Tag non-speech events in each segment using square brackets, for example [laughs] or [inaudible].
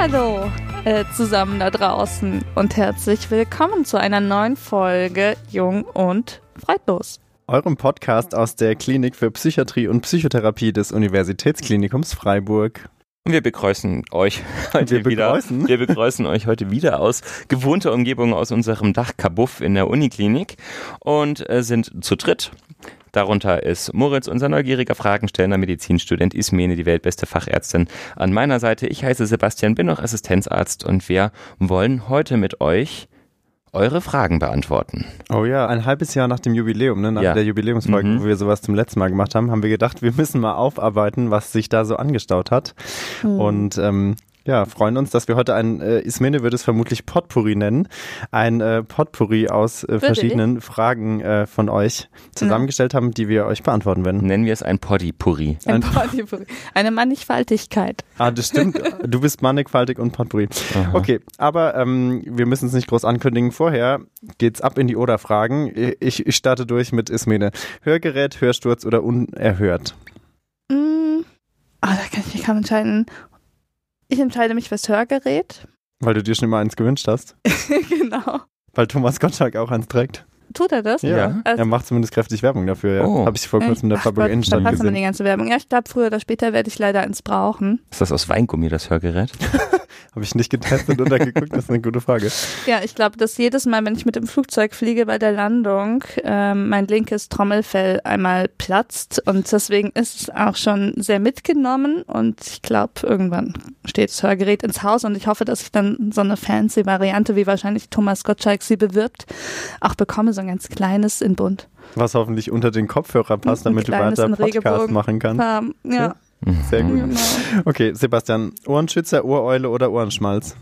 Hallihallo äh, zusammen da draußen und herzlich willkommen zu einer neuen Folge Jung und Freudlos. Eurem Podcast aus der Klinik für Psychiatrie und Psychotherapie des Universitätsklinikums Freiburg. Und wir begrüßen euch heute Wir wieder. begrüßen? Wir begrüßen euch heute wieder aus gewohnter Umgebung aus unserem Dachkabuff in der Uniklinik und äh, sind zu dritt. Darunter ist Moritz, unser neugieriger Fragenstellender Medizinstudent, Ismene, die weltbeste Fachärztin. An meiner Seite, ich heiße Sebastian, bin noch Assistenzarzt und wir wollen heute mit euch eure Fragen beantworten. Oh ja, ein halbes Jahr nach dem Jubiläum, ne? nach Ja. der Jubiläumsfolge, Mhm. wo wir sowas zum letzten Mal gemacht haben, haben wir gedacht, wir müssen mal aufarbeiten, was sich da so angestaut hat. Und ähm, ja, freuen uns, dass wir heute ein, äh, Ismene würde es vermutlich Potpourri nennen, ein äh, Potpourri aus äh, verschiedenen Fragen äh, von euch zusammengestellt haben, die wir euch beantworten werden. Nennen wir es ein Poddy-Purri. Ein Ein- Potpourri. Eine Mannigfaltigkeit. Ah, das stimmt. Du bist mannigfaltig und Potpourri. Okay, aber ähm, wir müssen es nicht groß ankündigen. Vorher geht's ab in die Oder-Fragen. Ich, ich starte durch mit Ismene. Hörgerät, Hörsturz oder unerhört? Mm. Ah, da kann ich mich kaum entscheiden. Ich entscheide mich fürs Hörgerät. Weil du dir schon immer eins gewünscht hast. [laughs] genau. Weil Thomas Gottschalk auch eins trägt. Tut er das? Ja. Also- er macht zumindest kräftig Werbung dafür. Ja. Oh. Habe ich vor kurzem in der Gott, Innenstadt aber die gesehen. ganze Werbung. Ja, ich glaube, früher oder später werde ich leider eins brauchen. Ist das aus Weingummi, das Hörgerät? [laughs] Habe ich nicht getestet und da geguckt. Das ist eine gute Frage. [laughs] Ja, ich glaube, dass jedes Mal, wenn ich mit dem Flugzeug fliege bei der Landung, ähm, mein linkes Trommelfell einmal platzt und deswegen ist es auch schon sehr mitgenommen und ich glaube, irgendwann steht das Hörgerät ins Haus und ich hoffe, dass ich dann so eine fancy Variante, wie wahrscheinlich Thomas Gottschalk sie bewirbt, auch bekomme, so ein ganz kleines in bunt. Was hoffentlich unter den Kopfhörer passt, damit du weiter Podcast machen kannst. Ähm, ja, Sehr gut. genau. Okay, Sebastian. Ohrenschützer, Ohreule oder Ohrenschmalz?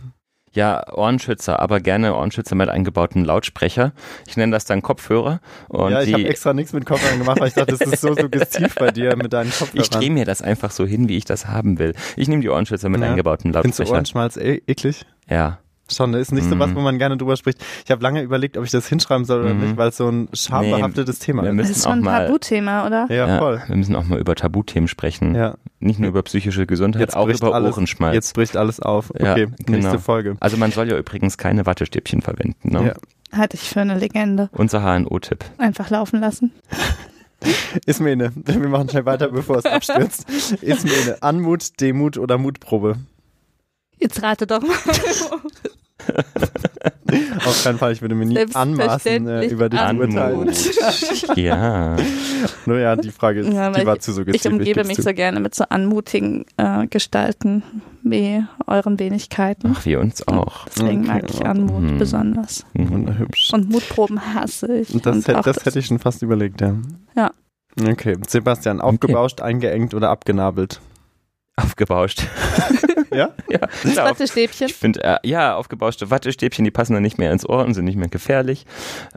Ja, Ohrenschützer, aber gerne Ohrenschützer mit eingebautem Lautsprecher. Ich nenne das dann Kopfhörer. Und ja, ich habe extra nichts mit Kopfhörern gemacht, weil ich dachte, das ist so suggestiv bei dir mit deinen [laughs] Kopfhörern. ich drehe mir das einfach so hin, wie ich das haben will. Ich nehme die Ohrenschützer mit Ja. eingebautem Findest du Lautsprecher. Ohrenschmalz e eklig? Ja. Schon, ist nicht so was, Mhm. wo man gerne drüber spricht. Ich habe lange überlegt, ob ich das hinschreiben soll oder Mhm. nicht, weil es so ein schambehaftetes Thema wir ist. Das ist auch schon ein Tabuthema, oder? Ja, ja, voll. wir müssen auch mal über Tabuthemen sprechen. Ja, Nicht nur über psychische Gesundheit, auch bricht über alles, Ohrenschmalz. Jetzt bricht alles auf. Ja, Okay, nächste genau. Folge. Also man soll ja übrigens keine Wattestäbchen verwenden. Ne? Ja. Halte ich für eine Legende. Unser HNO-Tipp. Einfach laufen lassen. [laughs] Ismene, wir machen schnell weiter, bevor es abstürzt. Ismene, Anmut, Demut oder Mutprobe? Jetzt rate doch mal. [laughs] Auf keinen Fall, ich würde mir nie anmaßen, äh, über dich zu urteilen. Anmut. [laughs] ja. Nur ja, die Frage ist, Ja, die war ich- zu suggestiv. Ich umgebe mich zu. so gerne mit so anmutigen äh, Gestalten wie euren Wenigkeiten. Ach, wir uns auch. Deswegen Okay, mag ich. Anmut Mhm. besonders. Wunderhübsch. Und Mutproben hasse ich. Und das, Und hätte, auch das hätte ich schon fast überlegt, ja. Ja. Okay, Sebastian, aufgebauscht, eingeengt oder abgenabelt? Aufgebauscht. [laughs] Ja? ja, auf, Wattestäbchen. Ich finde, äh, ja, aufgebauschte Wattestäbchen, die passen dann nicht mehr ins Ohr und sind nicht mehr gefährlich.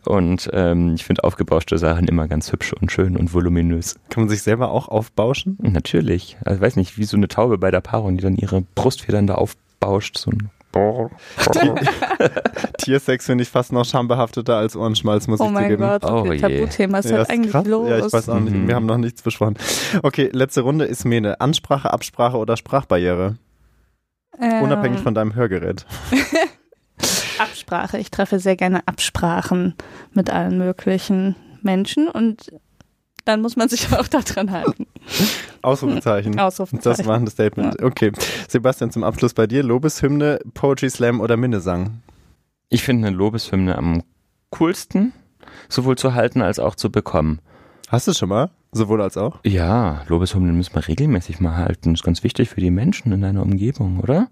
Und ähm, ich finde aufgebauschte Sachen immer ganz hübsch und schön und voluminös. Kann man sich selber auch aufbauschen? Natürlich, also ich weiß nicht, wie so eine Taube bei der Paarung, die dann ihre Brustfedern da aufbauscht. So ein [laughs] Tiersex finde ich fast noch schambehafteter als Ohrenschmalz, muss Oh ich mein zugeben. Gott, Oh viel je. Tabuthema. Was ist Ja, halt eigentlich krass. los? Ja, ich weiß auch nicht. Mhm. Wir haben noch nichts besprochen. Okay, letzte Runde ist Mene. Ansprache, Absprache oder Sprachbarriere? Ähm, Unabhängig von deinem Hörgerät. [laughs] Absprache. Ich treffe sehr gerne Absprachen mit allen möglichen Menschen und dann muss man sich [laughs] auch daran halten. [laughs] Ausrufezeichen. Ausrufezeichen. Das war ein Statement. Okay. Sebastian, zum Abschluss bei dir. Lobeshymne, Poetry Slam oder Minnesang? Ich finde eine Lobeshymne am coolsten, sowohl zu halten als auch zu bekommen. Hast du schon mal? Sowohl als auch? Ja, Lobeshymnen müssen wir regelmäßig mal halten. ist ganz wichtig für die Menschen in deiner Umgebung, oder?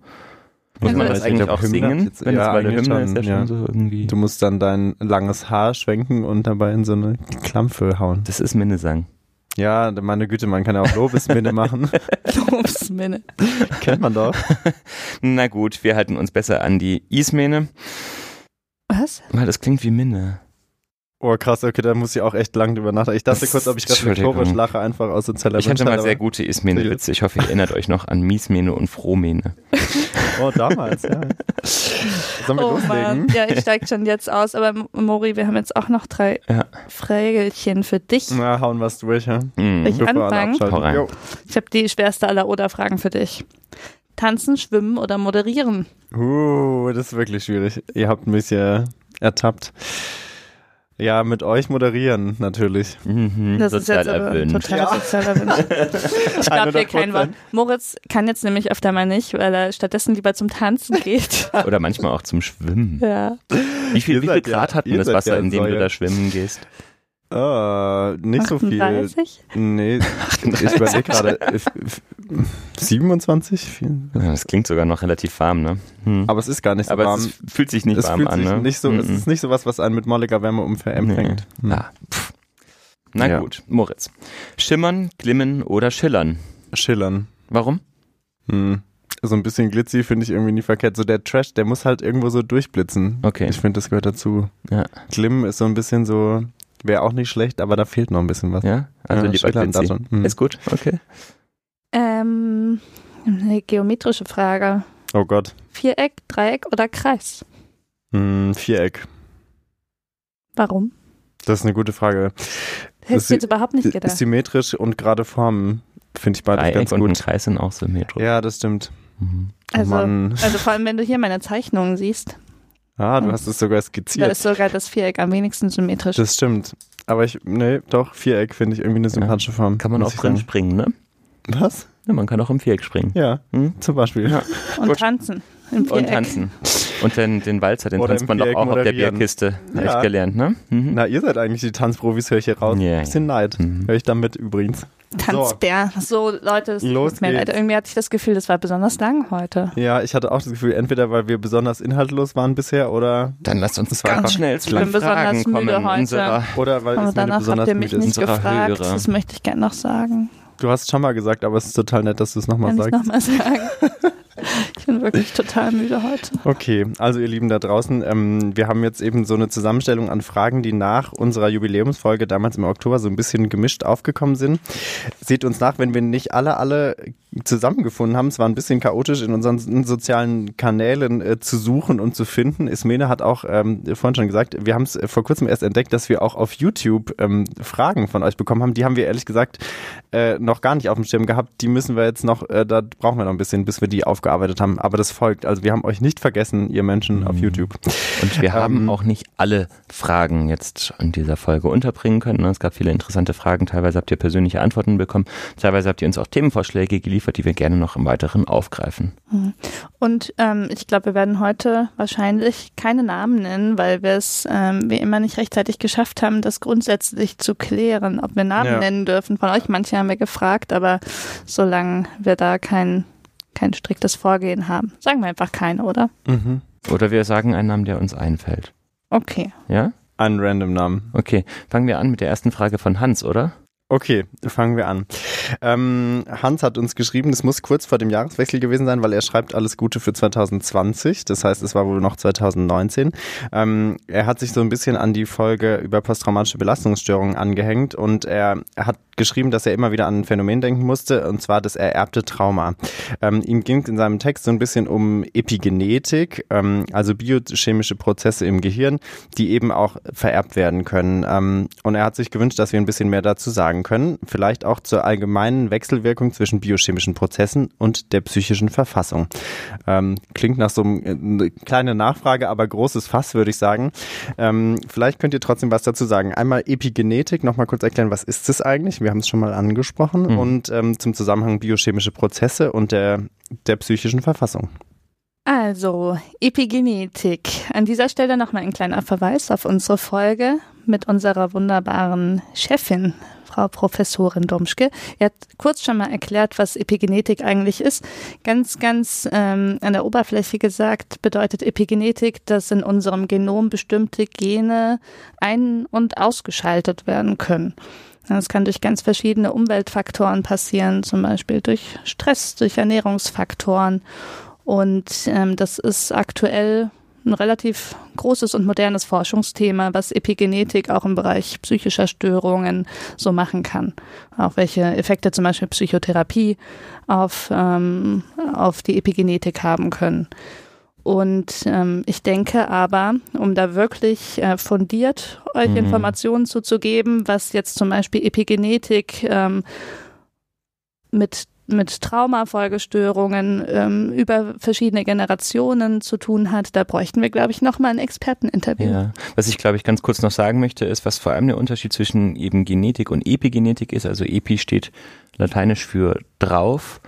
Muss man das eigentlich auch singen? jetzt- Wenn ja, es bei der Hymne ist, ja ja. schon so irgendwie. Du musst dann dein langes Haar schwenken und dabei in so eine Klampfe hauen. Das ist Minnesang. Ja, meine Güte, man kann ja auch Lobesminne machen. [laughs] Lobesminne. [laughs] Kennt man doch. [laughs] Na gut, wir halten uns besser an die Ismene, Was? weil das klingt wie Minne. Oh krass, okay, da muss ich auch echt lang drüber nachdenken. Ich dachte kurz, ob ich reflektorisch lache, einfach aus sozialer Ich hatte mal sehr gute Ismene-Witze. Ich hoffe, ihr erinnert euch noch an Miesmene und Frohmene. Oh, damals, ja. Sollen wir Oh loslegen? Mann. Ja, ich steig schon jetzt aus, aber Mori, wir haben jetzt auch noch drei Ja. Frägelchen für dich. Na, hauen wir's durch, ja? Mhm. Ich anfangen? Ich habe die schwerste aller Oder-Fragen für dich. Tanzen, schwimmen oder moderieren? Uh, das ist wirklich schwierig. Ihr habt mich ja ertappt. Ja, mit euch moderieren natürlich. Mhm, Das ist sozial jetzt aber erwünscht. total Ja. sozial erwünscht. [laughs] Ich glaube dir kein Wort. 100%. Moritz kann jetzt nämlich öfter mal nicht, weil er stattdessen lieber zum Tanzen geht. [laughs] Oder manchmal auch zum Schwimmen. ja. Wie viel, wie viel seid ja- Grad hat denn das Wasser, in dem du da schwimmen gehst? Äh, nicht so viel. 38? Nee, [laughs] ich überlege gerade. äh, f- f- 27? Viel. Ja, Das klingt sogar noch relativ warm, ne? Hm. Aber es ist gar nicht so Aber warm. es fühlt sich nicht es warm fühlt an, sich ne? nicht so, es Mhm. ist nicht so was, was einen mit molliger Wärme umfängt. empfängt. Hm. Ah. Na Ja. gut, Moritz. Schimmern, glimmen oder schillern? Schillern. Warum? Hm. So ein bisschen glitzy finde ich irgendwie nie verkehrt. So der Trash, der muss halt irgendwo so durchblitzen. Okay. Ich finde, das gehört dazu. Ja. Glim ist so ein bisschen so, wäre auch nicht schlecht, aber da fehlt noch ein bisschen was. Ja? Also Ja, lieber schon. Hm. Ist gut, okay. Ähm, eine geometrische Frage. Oh Gott. Viereck, Dreieck oder Kreis? Hm, Viereck. Warum? Das ist eine gute Frage. Hättest du sie- jetzt überhaupt nicht gedacht. Symmetrisch und gerade Formen finde ich beides Dreieck ganz und ein gut. Kreis sind auch symmetrisch. Ja, das stimmt. Mhm. Oh Also, Mann. also vor allem, wenn du hier meine Zeichnungen siehst, Ah, du hast es sogar da skizziert. ist sogar das Viereck am wenigsten symmetrisch. Das stimmt. Aber ich, nee, doch, Viereck finde ich irgendwie eine sympathische Form. Kann man auch drin sagen. springen, ne? Was? Ja, man kann auch im Viereck springen. Ja, Hm? zum Beispiel. Ja. und gut. tanzen. Im Viereck. Und tanzen. Und den, den Walzer, den tanzt man doch auch auf der. Bierkiste. Ja. ich gelernt, ne? Mhm. Na, ihr seid eigentlich die Tanzprofis, höre ich hier raus. Ja, Bisschen Neid. Mhm. Höre ich damit übrigens. Tanzbär. So, Leute, es Los tut mir leid. geht's. Irgendwie hatte ich das Gefühl, das war besonders lang heute. Ja, ich hatte auch das Gefühl, entweder weil wir besonders inhaltlos waren bisher oder, Dann lasst uns ganz einfach schnell zu Ich bin den besonders Fragen müde kommen. heute. Unserer, oder weil Aber es mir danach besonders habt ihr mich nicht gefragt. Hörer. Das möchte ich gerne noch sagen. Du hast schon mal gesagt, aber es ist total nett, dass du es nochmal Kann ich sagst. nochmal sagen. [laughs] ich bin wirklich total müde heute. Okay, also ihr Lieben da draußen, ähm, wir haben jetzt eben so eine Zusammenstellung an Fragen, die nach unserer Jubiläumsfolge damals im Oktober so ein bisschen gemischt aufgekommen sind. Seht uns nach, wenn wir nicht alle, alle zusammengefunden haben. Es war ein bisschen chaotisch in unseren sozialen Kanälen äh, zu suchen und zu finden. Ismene hat auch ähm, vorhin schon gesagt, wir haben es äh, vor kurzem erst entdeckt, dass wir auch auf YouTube ähm, Fragen von euch bekommen haben. Die haben wir ehrlich gesagt äh, noch gar nicht auf dem Schirm gehabt. Die müssen wir jetzt noch, äh, da brauchen wir noch ein bisschen, bis wir die aufgearbeitet haben. Aber das folgt. Also wir haben euch nicht vergessen, ihr Menschen auf YouTube. und wir haben Ähm, auch nicht alle Fragen jetzt in dieser Folge unterbringen können. ne? Es gab viele interessante Fragen. Teilweise habt ihr persönliche Antworten bekommen. Teilweise habt ihr uns auch Themenvorschläge geliefert, die wir gerne noch im Weiteren aufgreifen. Und ähm, ich glaube, wir werden heute wahrscheinlich keine Namen nennen, weil wir es ähm, wie immer nicht rechtzeitig geschafft haben, das grundsätzlich zu klären, ob wir Namen Ja. nennen dürfen. Von euch manche haben wir gefragt, aber solange wir da kein, kein striktes Vorgehen haben, sagen wir einfach keine, oder? Mhm. Oder wir sagen einen Namen, der uns einfällt. Okay. Ja? Einen random Namen. Okay. Fangen wir an mit der ersten Frage von Hans, oder? Okay, fangen wir an. Ähm, Hans hat uns geschrieben, es muss kurz vor dem Jahreswechsel gewesen sein, weil er schreibt alles Gute für 2020. Das heißt, es war wohl noch 2019. Ähm, er hat sich so ein bisschen an die Folge über posttraumatische Belastungsstörungen angehängt und er hat geschrieben, dass er immer wieder an ein Phänomen denken musste, und zwar das ererbte Trauma. Ähm, ihm ging in seinem Text so ein bisschen um Epigenetik, ähm, also biochemische Prozesse im Gehirn, die eben auch vererbt werden können. Ähm, und er hat sich gewünscht, dass wir ein bisschen mehr dazu sagen können, vielleicht auch zur allgemeinen Wechselwirkung zwischen biochemischen Prozessen und der psychischen Verfassung. Ähm, klingt nach so einem äh, eine kleine Nachfrage, aber großes Fass, würde ich sagen. Ähm, vielleicht könnt ihr trotzdem was dazu sagen. Einmal Epigenetik, nochmal kurz erklären, was ist das eigentlich? Wir haben es schon mal angesprochen. Mhm. Und ähm, zum Zusammenhang biochemische Prozesse und der, der psychischen Verfassung. Also, Epigenetik. An dieser Stelle nochmal ein kleiner Verweis auf unsere Folge mit unserer wunderbaren Chefin, Frau Professorin Domschke. Er hat kurz schon mal erklärt, was Epigenetik eigentlich ist. Ganz, ganz ähm, an der Oberfläche gesagt bedeutet Epigenetik, dass in unserem Genom bestimmte Gene ein- und ausgeschaltet werden können. Das kann durch ganz verschiedene Umweltfaktoren passieren, zum Beispiel durch Stress, durch Ernährungsfaktoren. Und ähm, das ist aktuell ein relativ großes und modernes Forschungsthema, was Epigenetik auch im Bereich psychischer Störungen so machen kann. Auch welche Effekte zum Beispiel Psychotherapie auf, ähm, auf die Epigenetik haben können. Und ähm, ich denke aber, um da wirklich äh, fundiert euch Mhm. Informationen zuzugeben, was jetzt zum Beispiel Epigenetik ähm, mit mit Traumafolgestörungen ähm, über verschiedene Generationen zu tun hat, da bräuchten wir, glaube ich, nochmal ein Experteninterview. Ja, was ich, glaube ich, ganz kurz noch sagen möchte, ist, was vor allem der Unterschied zwischen eben Genetik und Epigenetik ist. Also Epi steht lateinisch für drauf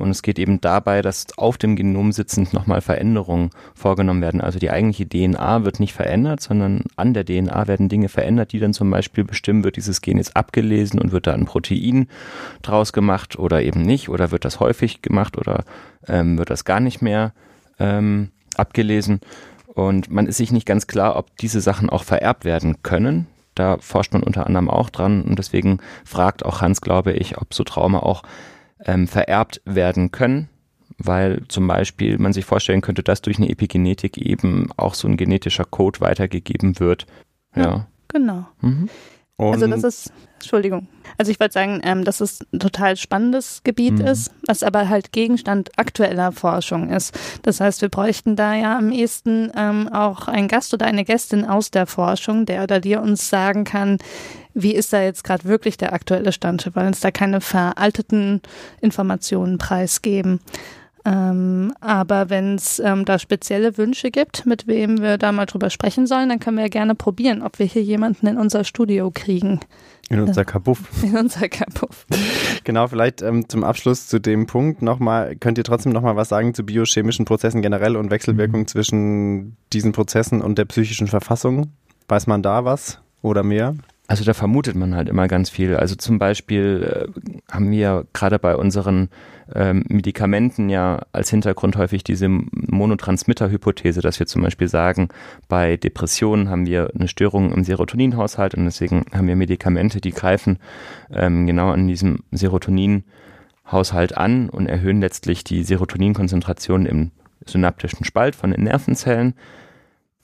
und es geht eben dabei, dass auf dem Genom sitzend nochmal Veränderungen vorgenommen werden. Also die eigentliche DNA wird nicht verändert, sondern an der DNA werden Dinge verändert, die dann zum Beispiel bestimmen, wird dieses Gen jetzt abgelesen und wird da ein Protein draus gemacht oder eben nicht, oder wird das häufig gemacht oder ähm, wird das gar nicht mehr ähm, abgelesen. Und man ist sich nicht ganz klar, ob diese Sachen auch vererbt werden können. Da forscht man unter anderem auch dran und deswegen fragt auch Hans, glaube ich, ob so Trauma auch ähm, vererbt werden können, weil zum Beispiel man sich vorstellen könnte, dass durch eine Epigenetik eben auch so ein genetischer Code weitergegeben wird. Ja, ja genau. Mhm. Also das ist, Entschuldigung. Also ich wollte sagen, ähm, dass es ein total spannendes Gebiet mhm. ist, was aber halt Gegenstand aktueller Forschung ist. Das heißt, wir bräuchten da ja am ehesten ähm, auch einen Gast oder eine Gästin aus der Forschung, der oder die uns sagen kann, wie ist da jetzt gerade wirklich der aktuelle Stand? Wollen uns da keine veralteten Informationen preisgeben. Ähm, aber wenn es ähm, da spezielle Wünsche gibt, mit wem wir da mal drüber sprechen sollen, dann können wir ja gerne probieren, ob wir hier jemanden in unser Studio kriegen. In unser Kabuff. [laughs] In unser Kabuff. Genau, vielleicht ähm, zum Abschluss zu dem Punkt nochmal, könnt ihr trotzdem nochmal was sagen zu biochemischen Prozessen generell und Wechselwirkung mhm. zwischen diesen Prozessen und der psychischen Verfassung? Weiß man da was oder mehr? Also da vermutet man halt immer ganz viel. Also zum Beispiel äh, haben wir gerade bei unseren ähm, Medikamenten ja als Hintergrund häufig diese Monotransmitter-Hypothese, dass wir zum Beispiel sagen, bei Depressionen haben wir eine Störung im Serotoninhaushalt und deswegen haben wir Medikamente, die greifen ähm, genau an diesem Serotoninhaushalt an und erhöhen letztlich die Serotoninkonzentration im synaptischen Spalt von den Nervenzellen.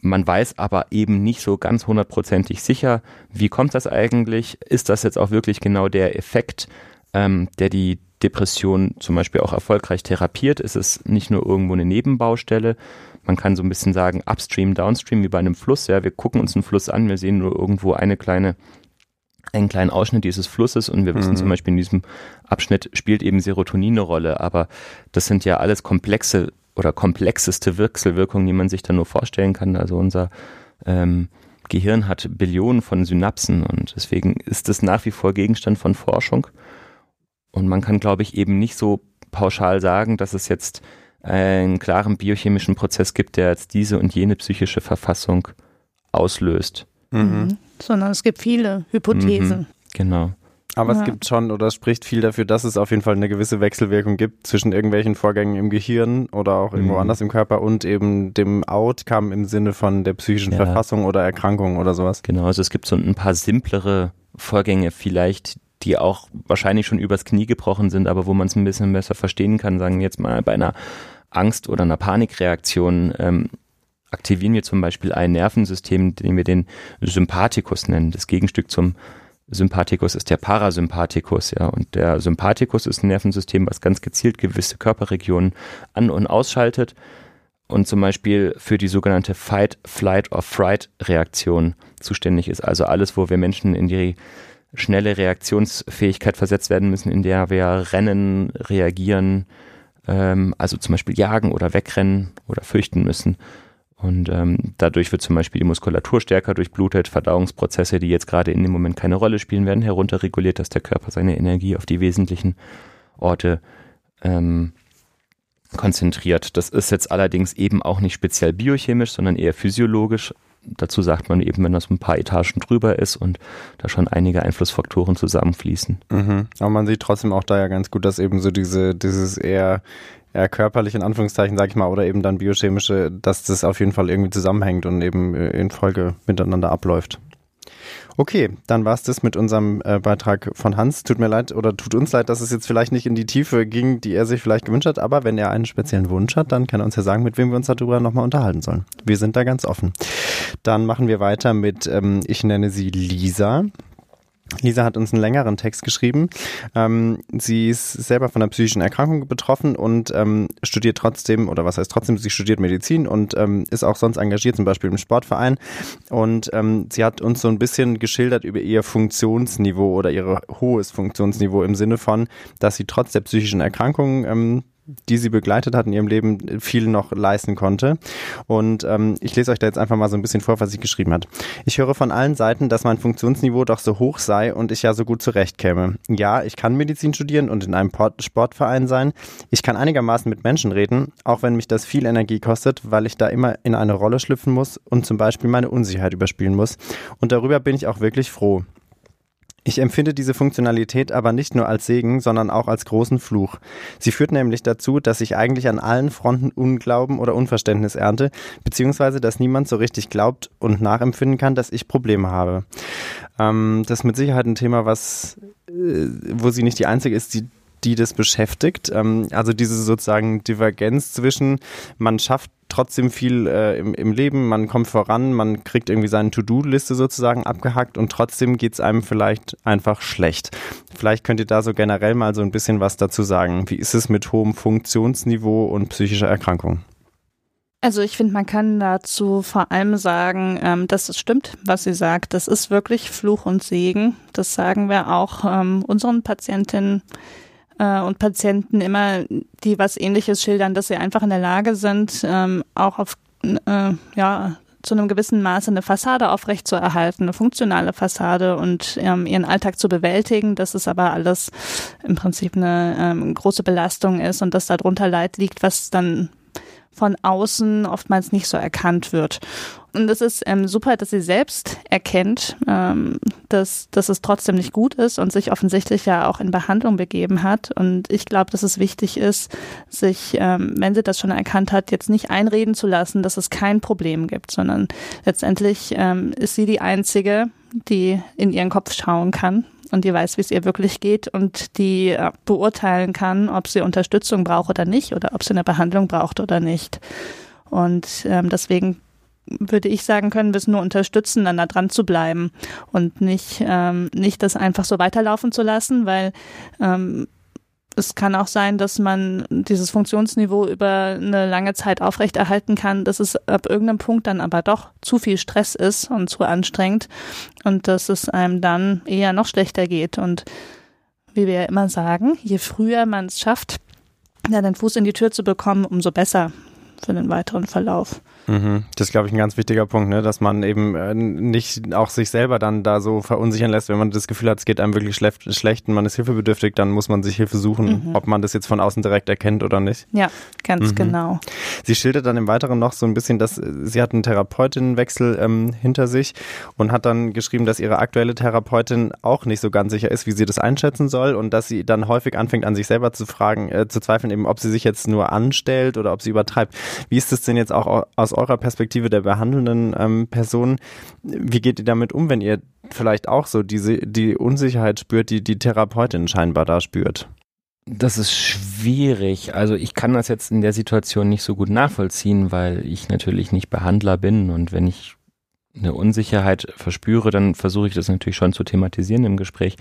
Man weiß aber eben nicht so ganz hundertprozentig sicher, wie kommt das eigentlich? Ist das jetzt auch wirklich genau der Effekt, ähm, der die Depression zum Beispiel auch erfolgreich therapiert? Ist es nicht nur irgendwo eine Nebenbaustelle? Man kann so ein bisschen sagen, upstream, downstream, wie bei einem Fluss. Ja, wir gucken uns einen Fluss an, wir sehen nur irgendwo eine kleine einen kleinen Ausschnitt dieses Flusses und wir wissen mhm. zum Beispiel in diesem Abschnitt spielt eben Serotonin eine Rolle, aber das sind ja alles komplexe oder komplexeste Wechselwirkungen, die man sich da nur vorstellen kann. Also unser ähm, Gehirn hat Billionen von Synapsen und deswegen ist es nach wie vor Gegenstand von Forschung. Und man kann, glaube ich, eben nicht so pauschal sagen, dass es jetzt einen klaren biochemischen Prozess gibt, der jetzt diese und jene psychische Verfassung auslöst. Mhm. Sondern es gibt viele Hypothesen. Mhm, genau. Aber ja. es gibt schon oder es spricht viel dafür, dass es auf jeden Fall eine gewisse Wechselwirkung gibt zwischen irgendwelchen Vorgängen im Gehirn oder auch irgendwo mhm. anders im Körper und eben dem Outcome im Sinne von der psychischen ja. Verfassung oder Erkrankung oder sowas. Genau, also es gibt so ein paar simplere Vorgänge vielleicht, die auch wahrscheinlich schon übers Knie gebrochen sind, aber wo man es ein bisschen besser verstehen kann, sagen wir jetzt mal bei einer Angst- oder einer Panikreaktion, ähm, aktivieren wir zum Beispiel ein Nervensystem, den wir den Sympathikus nennen, das Gegenstück zum Sympathikus ist der Parasympathikus, ja. Und der Sympathikus ist ein Nervensystem, was ganz gezielt gewisse Körperregionen an- und ausschaltet und zum Beispiel für die sogenannte Fight, Flight or Fright Reaktion zuständig ist. Also alles, wo wir Menschen in die schnelle Reaktionsfähigkeit versetzt werden müssen, in der wir rennen, reagieren, ähm, also zum Beispiel jagen oder wegrennen oder fürchten müssen. Und ähm, dadurch wird zum Beispiel die Muskulatur stärker durchblutet, Verdauungsprozesse, die jetzt gerade in dem Moment keine Rolle spielen, werden herunterreguliert, dass der Körper seine Energie auf die wesentlichen Orte ähm, konzentriert. Das ist jetzt allerdings eben auch nicht speziell biochemisch, sondern eher physiologisch. Dazu sagt man eben, wenn das ein paar Etagen drüber ist und da schon einige Einflussfaktoren zusammenfließen. Mhm. Aber man sieht trotzdem auch da ja ganz gut, dass eben so diese, dieses eher ja, körperlich in Anführungszeichen, sag ich mal, oder eben dann biochemische, dass das auf jeden Fall irgendwie zusammenhängt und eben äh, in Folge miteinander abläuft. Okay, dann war es das mit unserem äh, Beitrag von Hans. Tut mir leid oder tut uns leid, dass es jetzt vielleicht nicht in die Tiefe ging, die er sich vielleicht gewünscht hat, aber wenn er einen speziellen Wunsch hat, dann kann er uns ja sagen, mit wem wir uns darüber nochmal unterhalten sollen. Wir sind da ganz offen. Dann machen wir weiter mit, ähm, ich nenne sie Lisa. Lisa hat uns einen längeren Text geschrieben. Ähm, sie ist selber von einer psychischen Erkrankung betroffen und ähm, studiert trotzdem, oder was heißt trotzdem, sie studiert Medizin und ähm, ist auch sonst engagiert, zum Beispiel im Sportverein. Und ähm, sie hat uns so ein bisschen geschildert über ihr Funktionsniveau oder ihr hohes Funktionsniveau im Sinne von, dass sie trotz der psychischen Erkrankung ähm, die sie begleitet hat in ihrem Leben, viel noch leisten konnte. Und ähm, ich lese euch da jetzt einfach mal so ein bisschen vor, was sie geschrieben hat. Ich höre von allen Seiten, dass mein Funktionsniveau doch so hoch sei und ich ja so gut zurechtkäme. Ja, ich kann Medizin studieren und in einem Sportverein sein. Ich kann einigermaßen mit Menschen reden, auch wenn mich das viel Energie kostet, weil ich da immer in eine Rolle schlüpfen muss und zum Beispiel meine Unsicherheit überspielen muss. Und darüber bin ich auch wirklich froh. Ich empfinde diese Funktionalität aber nicht nur als Segen, sondern auch als großen Fluch. Sie führt nämlich dazu, dass ich eigentlich an allen Fronten Unglauben oder Unverständnis ernte, beziehungsweise dass niemand so richtig glaubt und nachempfinden kann, dass ich Probleme habe. Ähm, das ist mit Sicherheit ein Thema, was, äh, wo sie nicht die Einzige ist, die die das beschäftigt. Ähm, also diese sozusagen Divergenz zwischen, man schafft trotzdem viel äh, im, im Leben, man kommt voran, man kriegt irgendwie seine To-Do-Liste sozusagen abgehackt und trotzdem geht es einem vielleicht einfach schlecht. Vielleicht könnt ihr da so generell mal so ein bisschen was dazu sagen. Wie ist es mit hohem Funktionsniveau und psychischer Erkrankung? Also ich finde, man kann dazu vor allem sagen, ähm, dass es stimmt, was sie sagt. Das ist wirklich Fluch und Segen. Das sagen wir auch ähm, unseren Patientinnen äh, und Patienten immer, die was ähnliches schildern, dass sie einfach in der Lage sind, ähm, auch auf äh, ja, zu einem gewissen Maße eine Fassade aufrechtzuerhalten, eine funktionale Fassade und ähm, ihren Alltag zu bewältigen, dass es aber alles im Prinzip eine ähm, große Belastung ist und dass darunter Leid liegt, was dann von außen oftmals nicht so erkannt wird. Und es ist ähm, super, dass sie selbst erkennt, ähm, dass, dass es trotzdem nicht gut ist und sich offensichtlich ja auch in Behandlung begeben hat. Und ich glaube, dass es wichtig ist, sich, ähm, wenn sie das schon erkannt hat, jetzt nicht einreden zu lassen, dass es kein Problem gibt, sondern letztendlich ähm, ist sie die Einzige, die in ihren Kopf schauen kann und die weiß, wie es ihr wirklich geht und die äh, beurteilen kann, ob sie Unterstützung braucht oder nicht oder ob sie eine Behandlung braucht oder nicht. Und ähm, deswegen würde ich sagen, können wir es nur unterstützen, dann da dran zu bleiben und nicht, ähm, nicht das einfach so weiterlaufen zu lassen, weil ähm, es kann auch sein, dass man dieses Funktionsniveau über eine lange Zeit aufrechterhalten kann, dass es ab irgendeinem Punkt dann aber doch zu viel Stress ist und zu anstrengend und dass es einem dann eher noch schlechter geht. Und wie wir ja immer sagen, je früher man es schafft, ja, den Fuß in die Tür zu bekommen, umso besser für den weiteren Verlauf. Mhm. Das ist, glaube ich, ein ganz wichtiger Punkt, ne? dass man eben äh, nicht auch sich selber dann da so verunsichern lässt, wenn man das Gefühl hat, es geht einem wirklich schlecht, und man ist hilfebedürftig, dann muss man sich Hilfe suchen, mhm. ob man das jetzt von außen direkt erkennt oder nicht. Ja, ganz mhm. genau. Sie schildert dann im Weiteren noch so ein bisschen, dass äh, sie hat einen Therapeutinnenwechsel ähm, hinter sich und hat dann geschrieben, dass ihre aktuelle Therapeutin auch nicht so ganz sicher ist, wie sie das einschätzen soll und dass sie dann häufig anfängt, an sich selber zu fragen, äh, zu zweifeln, eben, ob sie sich jetzt nur anstellt oder ob sie übertreibt. Wie ist es denn jetzt auch aus eurer Perspektive der behandelnden ähm, Person? Wie geht ihr damit um, wenn ihr vielleicht auch so diese, die Unsicherheit spürt, die die Therapeutin scheinbar da spürt? Das ist schwierig. Also ich kann das jetzt in der Situation nicht so gut nachvollziehen, weil ich natürlich nicht Behandler bin und wenn ich eine Unsicherheit verspüre, dann versuche ich das natürlich schon zu thematisieren im Gespräch.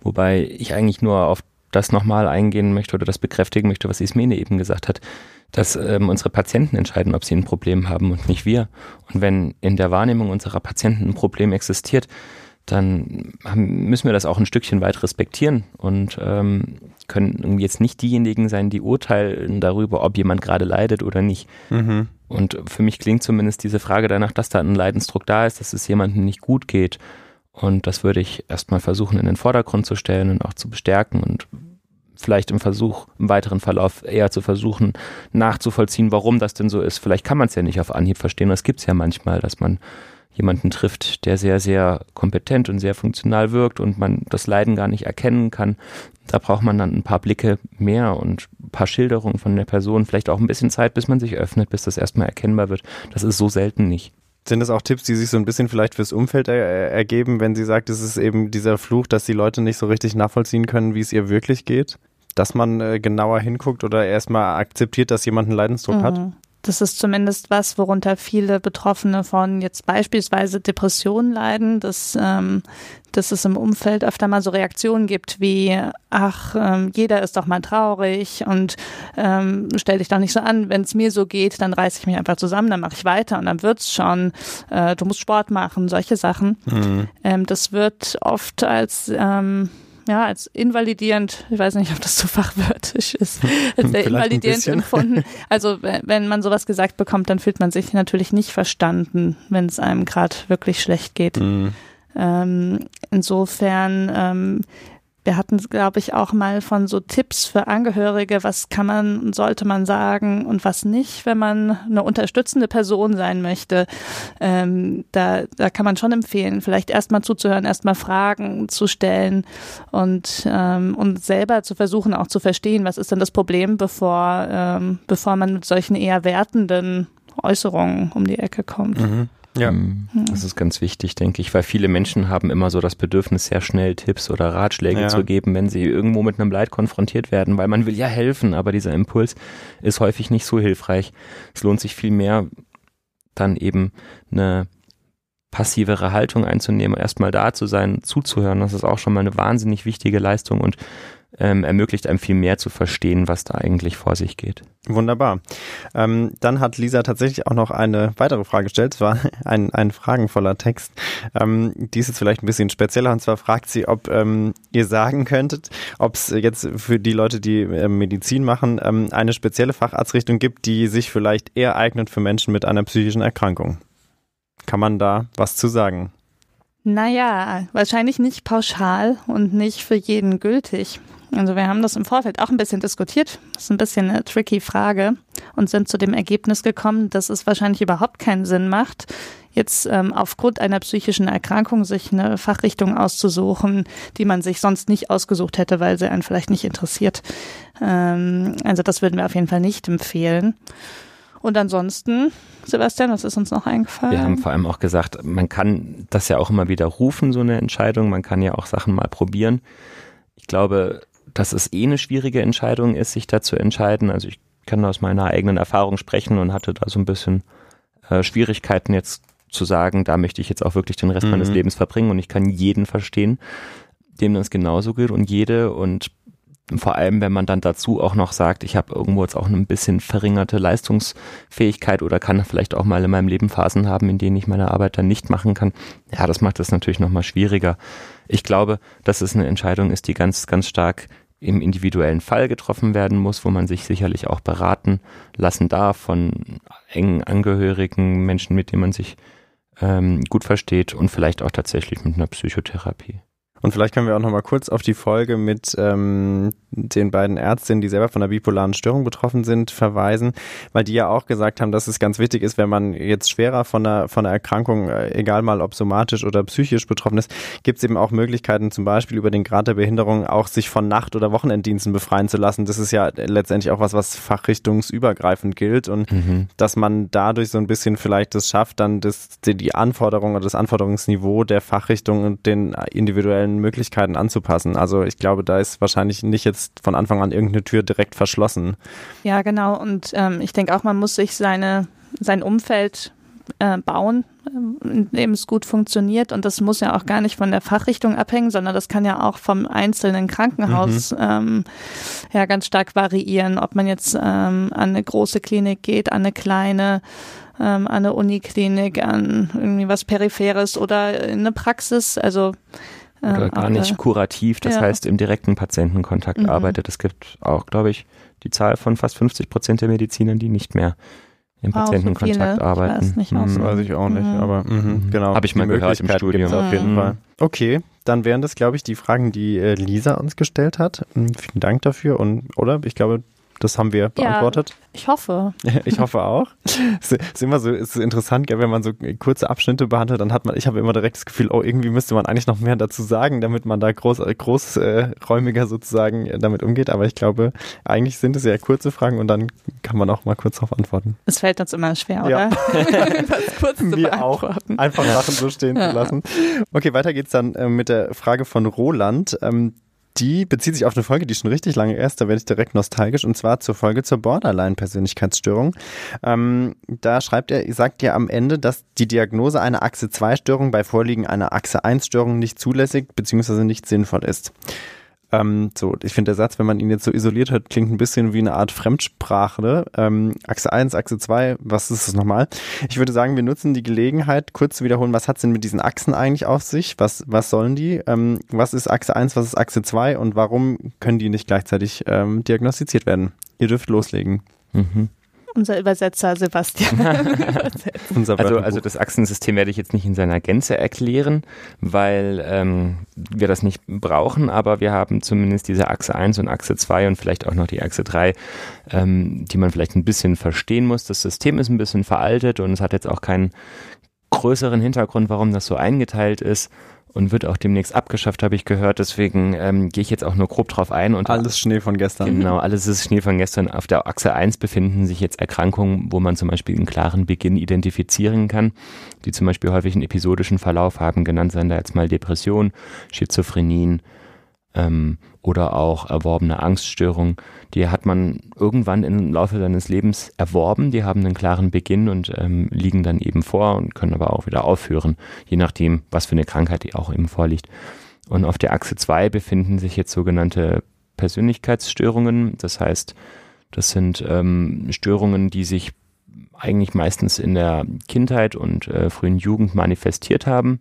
Wobei ich eigentlich nur auf das nochmal eingehen möchte oder das bekräftigen möchte, was Ismene eben gesagt hat dass ähm, unsere Patienten entscheiden, ob sie ein Problem haben und nicht wir. Und wenn in der Wahrnehmung unserer Patienten ein Problem existiert, dann haben, müssen wir das auch ein Stückchen weit respektieren und ähm, können jetzt nicht diejenigen sein, die urteilen darüber, ob jemand gerade leidet oder nicht. Mhm. Und für mich klingt zumindest diese Frage danach, dass da ein Leidensdruck da ist, dass es jemandem nicht gut geht. Und das würde ich erstmal versuchen in den Vordergrund zu stellen und auch zu bestärken und vielleicht im Versuch, im weiteren Verlauf eher zu versuchen, nachzuvollziehen, warum das denn so ist. Vielleicht kann man es ja nicht auf Anhieb verstehen. Das gibt es ja manchmal, dass man jemanden trifft, der sehr, sehr kompetent und sehr funktional wirkt und man das Leiden gar nicht erkennen kann. Da braucht man dann ein paar Blicke mehr und ein paar Schilderungen von der Person, vielleicht auch ein bisschen Zeit, bis man sich öffnet, bis das erstmal erkennbar wird. Das ist so selten nicht. Sind das auch Tipps, die sich so ein bisschen vielleicht fürs Umfeld er ergeben, wenn sie sagt, es ist eben dieser Fluch, dass die Leute nicht so richtig nachvollziehen können, wie es ihr wirklich geht? Dass man äh, genauer hinguckt oder erstmal akzeptiert, dass jemand einen Leidensdruck mhm. hat? das ist zumindest was, worunter viele Betroffene von jetzt beispielsweise Depressionen leiden, dass, ähm, dass es im Umfeld öfter mal so Reaktionen gibt wie, ach, ähm, jeder ist doch mal traurig und ähm, stell dich doch nicht so an, wenn es mir so geht, dann reiße ich mich einfach zusammen, dann mache ich weiter und dann wird's schon, äh, du musst Sport machen, solche Sachen. Mhm. Ähm, das wird oft als ähm, ja, als invalidierend, ich weiß nicht, ob das so [laughs] fachwörtlich ist, als sehr invalidierend empfunden. Also wenn man sowas gesagt bekommt, dann fühlt man sich natürlich nicht verstanden, wenn es einem gerade wirklich schlecht geht. Mhm. Ähm, insofern ähm, wir hatten, glaube ich, auch mal von so Tipps für Angehörige, was kann man und sollte man sagen und was nicht, wenn man eine unterstützende Person sein möchte. Ähm, da, da kann man schon empfehlen, vielleicht erstmal zuzuhören, erstmal Fragen zu stellen und, ähm, und selber zu versuchen, auch zu verstehen, was ist denn das Problem, bevor, ähm, bevor man mit solchen eher wertenden Äußerungen um die Ecke kommt. Mhm. Ja. Ähm, das ist ganz wichtig, denke ich, weil viele Menschen haben immer so das Bedürfnis, sehr schnell Tipps oder Ratschläge ja. zu geben, wenn sie irgendwo mit einem Leid konfrontiert werden, weil man will ja helfen, aber dieser Impuls ist häufig nicht so hilfreich. Es lohnt sich viel mehr, dann eben eine passivere Haltung einzunehmen, erstmal da zu sein, zuzuhören. Das ist auch schon mal eine wahnsinnig wichtige Leistung und ähm, ermöglicht einem viel mehr zu verstehen, was da eigentlich vor sich geht. Wunderbar. Ähm, dann hat Lisa tatsächlich auch noch eine weitere Frage gestellt. Es war [laughs] ein, ein fragenvoller Text. Ähm, die ist jetzt vielleicht ein bisschen spezieller. Und zwar fragt sie, ob ähm, ihr sagen könntet, ob es jetzt für die Leute, die äh, Medizin machen, ähm, eine spezielle Facharztrichtung gibt, die sich vielleicht eher eignet für Menschen mit einer psychischen Erkrankung. Kann man da was zu sagen? Naja, wahrscheinlich nicht pauschal und nicht für jeden gültig. Also wir haben das im Vorfeld auch ein bisschen diskutiert. Das ist ein bisschen eine tricky Frage und sind zu dem Ergebnis gekommen, dass es wahrscheinlich überhaupt keinen Sinn macht, jetzt ähm, aufgrund einer psychischen Erkrankung sich eine Fachrichtung auszusuchen, die man sich sonst nicht ausgesucht hätte, weil sie einen vielleicht nicht interessiert. Ähm, also das würden wir auf jeden Fall nicht empfehlen. Und ansonsten, Sebastian, was ist uns noch eingefallen? Wir haben vor allem auch gesagt, man kann das ja auch immer wieder rufen, so eine Entscheidung. Man kann ja auch Sachen mal probieren. Ich glaube, dass es eh eine schwierige Entscheidung ist, sich da zu entscheiden. Also ich kann aus meiner eigenen Erfahrung sprechen und hatte da so ein bisschen äh, Schwierigkeiten jetzt zu sagen, da möchte ich jetzt auch wirklich den Rest mhm. meines Lebens verbringen und ich kann jeden verstehen, dem das genauso geht und jede und vor allem, wenn man dann dazu auch noch sagt, ich habe irgendwo jetzt auch ein bisschen verringerte Leistungsfähigkeit oder kann vielleicht auch mal in meinem Leben Phasen haben, in denen ich meine Arbeit dann nicht machen kann. Ja, das macht es natürlich nochmal schwieriger. Ich glaube, dass es eine Entscheidung ist, die ganz, ganz stark im individuellen Fall getroffen werden muss, wo man sich sicherlich auch beraten lassen darf von engen Angehörigen, Menschen, mit denen man sich ähm, gut versteht und vielleicht auch tatsächlich mit einer Psychotherapie. Und vielleicht können wir auch noch mal kurz auf die Folge mit ähm, den beiden Ärztinnen, die selber von einer bipolaren Störung betroffen sind, verweisen, weil die ja auch gesagt haben, dass es ganz wichtig ist, wenn man jetzt schwerer von einer, von einer Erkrankung, äh, egal mal ob somatisch oder psychisch betroffen ist, gibt es eben auch Möglichkeiten, zum Beispiel über den Grad der Behinderung auch sich von Nacht- oder Wochenenddiensten befreien zu lassen. Das ist ja letztendlich auch was, was fachrichtungsübergreifend gilt und mhm. dass man dadurch so ein bisschen vielleicht das schafft, dann das, die Anforderungen oder das Anforderungsniveau der Fachrichtung und den individuellen seinen Möglichkeiten anzupassen. Also ich glaube, da ist wahrscheinlich nicht jetzt von Anfang an irgendeine Tür direkt verschlossen. Ja, genau. Und ähm, ich denke auch, man muss sich seine, sein Umfeld äh, bauen, in dem es gut funktioniert. Und das muss ja auch gar nicht von der Fachrichtung abhängen, sondern das kann ja auch vom einzelnen Krankenhaus mhm. ähm, ja ganz stark variieren, ob man jetzt ähm, an eine große Klinik geht, an eine kleine ähm, an eine Uniklinik, an irgendwie was Peripheres oder in eine Praxis. Also oder gar nicht kurativ, das ja. heißt im direkten Patientenkontakt mhm. arbeitet. Es gibt auch, glaube ich, die Zahl von fast 50 Prozent der Mediziner, die nicht mehr im Patientenkontakt so arbeiten. Weiß nicht mhm. Weiß ich auch nicht, mhm. aber mh, mhm. genau. Habe ich mal gehört im Studium. Auf jeden mhm. Fall. Okay, dann wären das, glaube ich, die Fragen, die äh, Lisa uns gestellt hat. Hm, vielen Dank dafür und oder ich glaube, das haben wir beantwortet. Ja, ich hoffe. [laughs] ich hoffe auch. Es ist immer so, es ist interessant, wenn man so kurze Abschnitte behandelt, dann hat man, ich habe immer direkt das Gefühl, oh, irgendwie müsste man eigentlich noch mehr dazu sagen, damit man da groß, großräumiger sozusagen damit umgeht. Aber ich glaube, eigentlich sind es ja kurze Fragen und dann kann man auch mal kurz darauf antworten. Es fällt uns immer schwer, oder? Ja. kurz zu Mir auch. Einfach Sachen so stehen ja. zu lassen. Okay, weiter geht's dann äh, mit der Frage von Roland. Ähm, die bezieht sich auf eine Folge, die schon richtig lange ist, da werde ich direkt nostalgisch, und zwar zur Folge zur Borderline-Persönlichkeitsstörung. Ähm, da schreibt er, sagt ja am Ende, dass die Diagnose einer Achse 2-Störung bei Vorliegen einer Achse 1-Störung nicht zulässig bzw. nicht sinnvoll ist. Ähm, so, ich finde der Satz, wenn man ihn jetzt so isoliert hört, klingt ein bisschen wie eine Art Fremdsprache. Ähm, Achse 1, Achse 2, was ist das nochmal? Ich würde sagen, wir nutzen die Gelegenheit, kurz zu wiederholen, was hat es denn mit diesen Achsen eigentlich auf sich? Was, was sollen die? Ähm, was ist Achse 1, was ist Achse 2 und warum können die nicht gleichzeitig ähm, diagnostiziert werden? Ihr dürft loslegen. Mhm unser Übersetzer Sebastian. [laughs] unser also, also das Achsensystem werde ich jetzt nicht in seiner Gänze erklären, weil ähm, wir das nicht brauchen, aber wir haben zumindest diese Achse 1 und Achse 2 und vielleicht auch noch die Achse 3, ähm, die man vielleicht ein bisschen verstehen muss. Das System ist ein bisschen veraltet und es hat jetzt auch keinen größeren Hintergrund, warum das so eingeteilt ist und wird auch demnächst abgeschafft, habe ich gehört. Deswegen ähm, gehe ich jetzt auch nur grob drauf ein. Und alles Schnee von gestern. Genau, alles ist Schnee von gestern. Auf der Achse 1 befinden sich jetzt Erkrankungen, wo man zum Beispiel einen klaren Beginn identifizieren kann, die zum Beispiel häufig einen episodischen Verlauf haben. Genannt seien da jetzt mal Depression, Schizophrenien, ähm, oder auch erworbene Angststörungen. Die hat man irgendwann im Laufe seines Lebens erworben. Die haben einen klaren Beginn und ähm, liegen dann eben vor und können aber auch wieder aufhören, je nachdem, was für eine Krankheit die auch eben vorliegt. Und auf der Achse 2 befinden sich jetzt sogenannte Persönlichkeitsstörungen. Das heißt, das sind ähm, Störungen, die sich eigentlich meistens in der Kindheit und äh, frühen Jugend manifestiert haben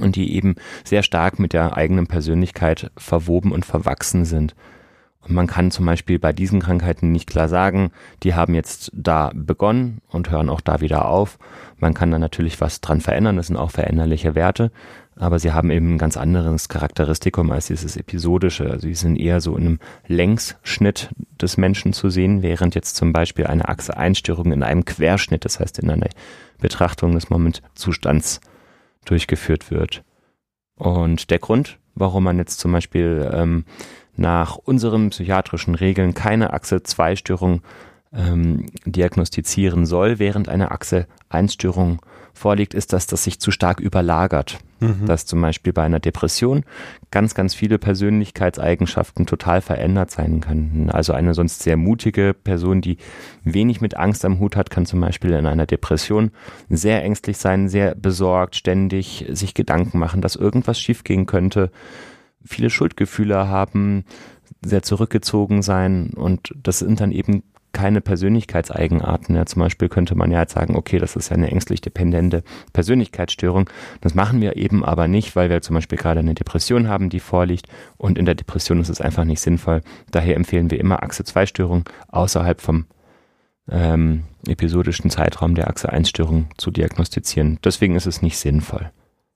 und die eben sehr stark mit der eigenen Persönlichkeit verwoben und verwachsen sind. Und man kann zum Beispiel bei diesen Krankheiten nicht klar sagen, die haben jetzt da begonnen und hören auch da wieder auf. Man kann da natürlich was dran verändern, das sind auch veränderliche Werte, aber sie haben eben ein ganz anderes Charakteristikum als dieses episodische. Also sie sind eher so in einem Längsschnitt des Menschen zu sehen, während jetzt zum Beispiel eine Achse-Einstörung in einem Querschnitt, das heißt in einer Betrachtung des Momentzustands durchgeführt wird. Und der Grund, warum man jetzt zum Beispiel ähm, nach unseren psychiatrischen Regeln keine Achse-2-Störung ähm, diagnostizieren soll, während eine Achse-1-Störung vorliegt, ist, dass das sich zu stark überlagert. Mhm. Dass zum Beispiel bei einer Depression ganz, ganz viele Persönlichkeitseigenschaften total verändert sein könnten. Also eine sonst sehr mutige Person, die wenig mit Angst am Hut hat, kann zum Beispiel in einer Depression sehr ängstlich sein, sehr besorgt, ständig sich Gedanken machen, dass irgendwas schiefgehen könnte, viele Schuldgefühle haben, sehr zurückgezogen sein und das sind dann eben keine Persönlichkeitseigenarten. Ja, zum Beispiel könnte man ja jetzt sagen, okay, das ist ja eine ängstlich dependente Persönlichkeitsstörung. Das machen wir eben aber nicht, weil wir zum Beispiel gerade eine Depression haben, die vorliegt und in der Depression ist es einfach nicht sinnvoll. Daher empfehlen wir immer Achse 2 Störung außerhalb vom ähm, episodischen Zeitraum der Achse 1 Störung zu diagnostizieren. Deswegen ist es nicht sinnvoll.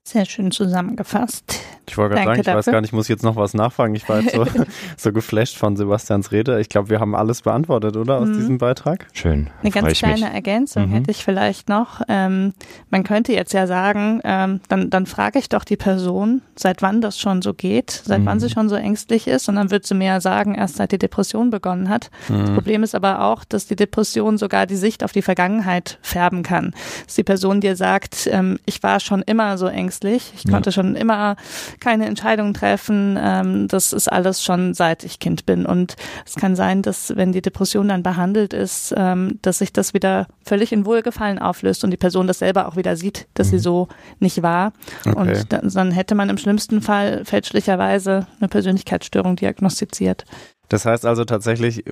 Sehr schön zusammengefasst. Ich wollte gerade sagen, ich dafür. weiß gar nicht, muss ich jetzt noch was nachfragen. Ich war jetzt so, [laughs] so geflasht von Sebastians Rede. Ich glaube, wir haben alles beantwortet, oder, aus mhm. diesem Beitrag? Schön. Eine ganz kleine mich. Ergänzung mhm. hätte ich vielleicht noch. Ähm, man könnte jetzt ja sagen, ähm, dann, dann frage ich doch die Person, seit wann das schon so geht, seit mhm. wann sie schon so ängstlich ist. Und dann wird sie mir ja sagen, erst seit die Depression begonnen hat. Das mhm. Problem ist aber auch, dass die Depression sogar die Sicht auf die Vergangenheit färben kann. Dass die Person dir sagt, ähm, ich war schon immer so ängstlich ängstlich. Ich konnte ja. schon immer keine Entscheidungen treffen. Ähm, das ist alles schon seit ich Kind bin. Und es kann sein, dass wenn die Depression dann behandelt ist, ähm, dass sich das wieder völlig in Wohlgefallen auflöst und die Person das selber auch wieder sieht, dass mhm. sie so nicht war. Okay. Und dann, dann hätte man im schlimmsten Fall fälschlicherweise eine Persönlichkeitsstörung diagnostiziert. Das heißt also tatsächlich,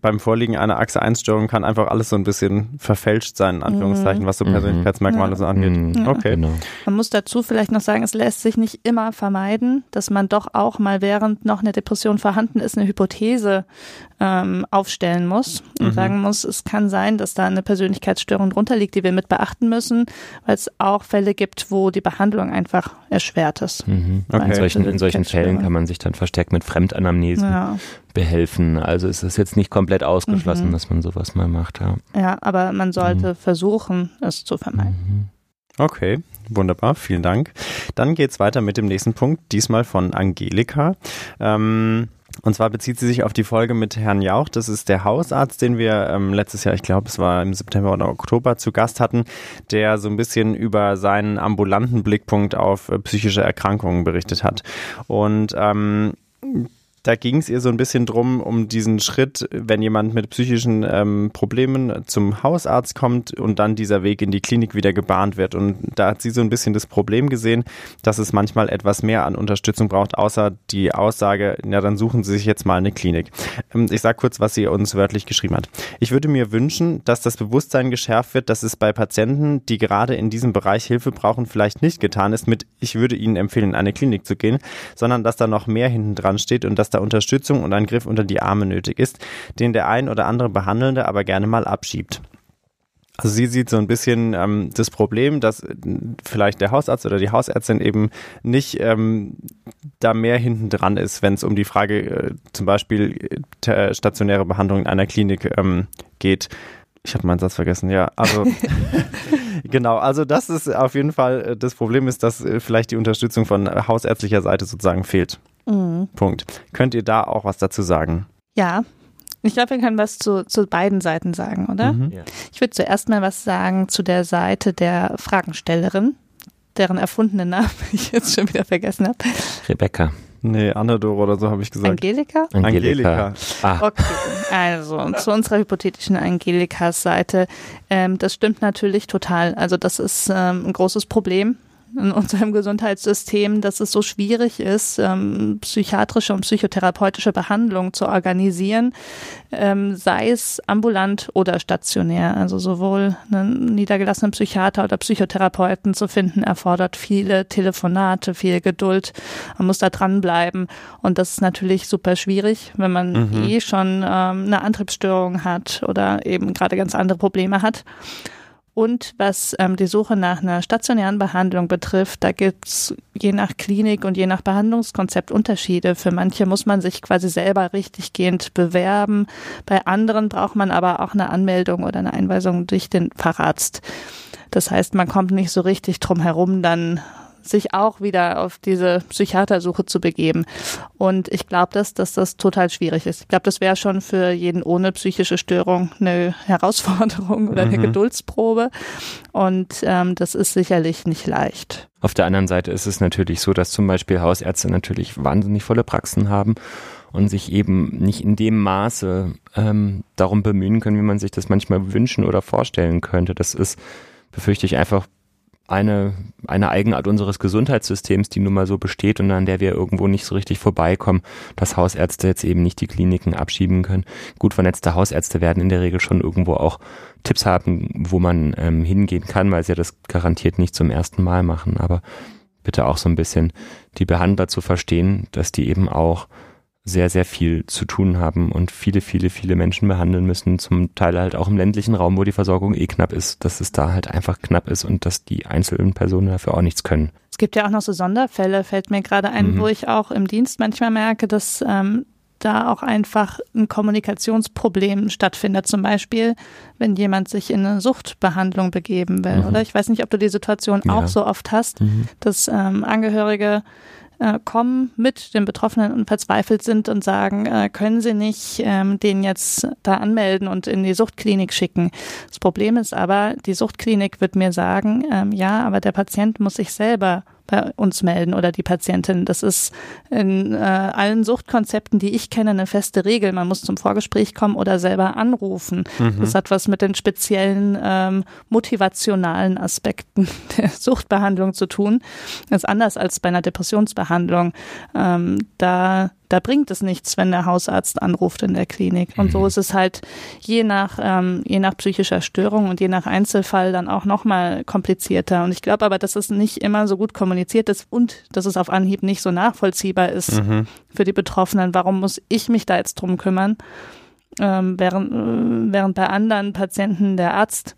beim Vorliegen einer Achse-1-Störung kann einfach alles so ein bisschen verfälscht sein, in Anführungszeichen, was so mhm. Persönlichkeitsmerkmale so angeht. Mhm. Okay. Genau. Man muss dazu vielleicht noch sagen, es lässt sich nicht immer vermeiden, dass man doch auch mal während noch eine Depression vorhanden ist, eine Hypothese ähm, aufstellen muss und mhm. sagen muss, es kann sein, dass da eine Persönlichkeitsstörung drunter liegt, die wir mit beachten müssen, weil es auch Fälle gibt, wo die Behandlung einfach erschwert ist. Mhm. Okay. In solchen, in solchen Fällen kann man sich dann verstärkt mit Fremdanamnesen ja behelfen. Also ist es jetzt nicht komplett ausgeschlossen, mhm. dass man sowas mal macht. Ja, ja aber man sollte mhm. versuchen, es zu vermeiden. Mhm. Okay, wunderbar, vielen Dank. Dann geht es weiter mit dem nächsten Punkt, diesmal von Angelika. Ähm, und zwar bezieht sie sich auf die Folge mit Herrn Jauch. Das ist der Hausarzt, den wir ähm, letztes Jahr, ich glaube, es war im September oder Oktober, zu Gast hatten, der so ein bisschen über seinen ambulanten Blickpunkt auf äh, psychische Erkrankungen berichtet hat. Und ähm, da ging es ihr so ein bisschen drum, um diesen Schritt, wenn jemand mit psychischen ähm, Problemen zum Hausarzt kommt und dann dieser Weg in die Klinik wieder gebahnt wird. Und da hat sie so ein bisschen das Problem gesehen, dass es manchmal etwas mehr an Unterstützung braucht, außer die Aussage, ja, dann suchen Sie sich jetzt mal eine Klinik. Ähm, ich sage kurz, was sie uns wörtlich geschrieben hat. Ich würde mir wünschen, dass das Bewusstsein geschärft wird, dass es bei Patienten, die gerade in diesem Bereich Hilfe brauchen, vielleicht nicht getan ist mit, ich würde Ihnen empfehlen, in eine Klinik zu gehen, sondern dass da noch mehr hinten dran steht und dass da Unterstützung und ein Griff unter die Arme nötig ist, den der ein oder andere Behandelnde aber gerne mal abschiebt. Also sie sieht so ein bisschen ähm, das Problem, dass äh, vielleicht der Hausarzt oder die Hausärztin eben nicht ähm, da mehr hinten dran ist, wenn es um die Frage äh, zum Beispiel äh, stationäre Behandlung in einer Klinik ähm, geht. Ich habe meinen Satz vergessen, ja. Also [laughs] genau, also das ist auf jeden Fall äh, das Problem ist, dass äh, vielleicht die Unterstützung von hausärztlicher Seite sozusagen fehlt. Mhm. Punkt. Könnt ihr da auch was dazu sagen? Ja. Ich glaube, wir können was zu, zu beiden Seiten sagen, oder? Mhm. Ja. Ich würde zuerst mal was sagen zu der Seite der Fragenstellerin, deren erfundenen Namen [laughs] ich jetzt schon wieder vergessen habe. Rebecca. Nee, Anador oder so habe ich gesagt. Angelika? Angelika. Angelika. Ah. Okay, also zu unserer hypothetischen Angelikas Seite. Ähm, das stimmt natürlich total. Also das ist ähm, ein großes Problem in unserem Gesundheitssystem, dass es so schwierig ist, ähm, psychiatrische und psychotherapeutische Behandlung zu organisieren, ähm, sei es ambulant oder stationär. Also sowohl einen niedergelassenen Psychiater oder Psychotherapeuten zu finden, erfordert viele Telefonate, viel Geduld. Man muss da dranbleiben. Und das ist natürlich super schwierig, wenn man mhm. eh schon ähm, eine Antriebsstörung hat oder eben gerade ganz andere Probleme hat. Und was ähm, die Suche nach einer stationären Behandlung betrifft, da gibt's je nach Klinik und je nach Behandlungskonzept Unterschiede. Für manche muss man sich quasi selber richtiggehend bewerben. Bei anderen braucht man aber auch eine Anmeldung oder eine Einweisung durch den Facharzt. Das heißt, man kommt nicht so richtig drum herum, dann sich auch wieder auf diese Psychiatersuche zu begeben. Und ich glaube, dass, dass das total schwierig ist. Ich glaube, das wäre schon für jeden ohne psychische Störung eine Herausforderung oder eine mhm. Geduldsprobe. Und ähm, das ist sicherlich nicht leicht. Auf der anderen Seite ist es natürlich so, dass zum Beispiel Hausärzte natürlich wahnsinnig volle Praxen haben und sich eben nicht in dem Maße ähm, darum bemühen können, wie man sich das manchmal wünschen oder vorstellen könnte. Das ist, befürchte ich, einfach eine, eine Eigenart unseres Gesundheitssystems, die nun mal so besteht und an der wir irgendwo nicht so richtig vorbeikommen, dass Hausärzte jetzt eben nicht die Kliniken abschieben können. Gut vernetzte Hausärzte werden in der Regel schon irgendwo auch Tipps haben, wo man ähm, hingehen kann, weil sie ja das garantiert nicht zum ersten Mal machen. Aber bitte auch so ein bisschen die Behandler zu verstehen, dass die eben auch sehr, sehr viel zu tun haben und viele, viele, viele Menschen behandeln müssen, zum Teil halt auch im ländlichen Raum, wo die Versorgung eh knapp ist, dass es da halt einfach knapp ist und dass die einzelnen Personen dafür auch nichts können. Es gibt ja auch noch so Sonderfälle, fällt mir gerade ein, mhm. wo ich auch im Dienst manchmal merke, dass ähm, da auch einfach ein Kommunikationsproblem stattfindet. Zum Beispiel, wenn jemand sich in eine Suchtbehandlung begeben will, mhm. oder? Ich weiß nicht, ob du die Situation ja. auch so oft hast, mhm. dass ähm, Angehörige äh, kommen mit den Betroffenen und verzweifelt sind und sagen, äh, können Sie nicht ähm, den jetzt da anmelden und in die Suchtklinik schicken. Das Problem ist aber, die Suchtklinik wird mir sagen, ähm, ja, aber der Patient muss sich selber bei uns melden oder die Patientin. Das ist in äh, allen Suchtkonzepten, die ich kenne, eine feste Regel. Man muss zum Vorgespräch kommen oder selber anrufen. Mhm. Das hat was mit den speziellen ähm, motivationalen Aspekten [laughs] der Suchtbehandlung zu tun. Das ist anders als bei einer Depressionsbehandlung. Ähm, da da bringt es nichts, wenn der Hausarzt anruft in der Klinik. Und so mhm. ist es halt je nach, ähm, je nach psychischer Störung und je nach Einzelfall dann auch nochmal komplizierter. Und ich glaube aber, dass es nicht immer so gut kommuniziert ist und dass es auf Anhieb nicht so nachvollziehbar ist mhm. für die Betroffenen. Warum muss ich mich da jetzt drum kümmern, ähm, während, äh, während bei anderen Patienten der Arzt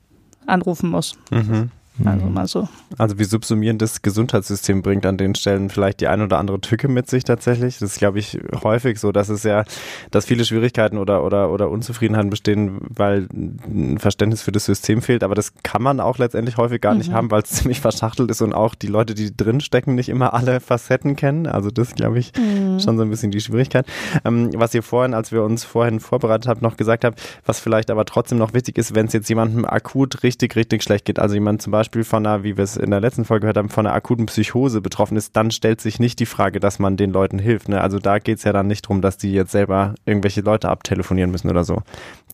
anrufen muss? Mhm. Also mhm. mal so. Also wie subsumierend das Gesundheitssystem bringt an den Stellen vielleicht die ein oder andere Tücke mit sich tatsächlich. Das ist, glaube ich, häufig so, dass es ja, dass viele Schwierigkeiten oder, oder, oder Unzufriedenheiten bestehen, weil ein Verständnis für das System fehlt. Aber das kann man auch letztendlich häufig gar nicht mhm. haben, weil es [laughs] ziemlich verschachtelt ist und auch die Leute, die drin stecken, nicht immer alle Facetten kennen. Also das, glaube ich, mhm. schon so ein bisschen die Schwierigkeit. Ähm, was ihr vorhin, als wir uns vorhin vorbereitet habt, noch gesagt habt, was vielleicht aber trotzdem noch wichtig ist, wenn es jetzt jemandem akut richtig, richtig schlecht geht. Also jemand zum Beispiel Beispiel von einer, wie wir es in der letzten Folge gehört haben, von einer akuten Psychose betroffen ist, dann stellt sich nicht die Frage, dass man den Leuten hilft. Ne? Also da geht es ja dann nicht darum, dass die jetzt selber irgendwelche Leute abtelefonieren müssen oder so.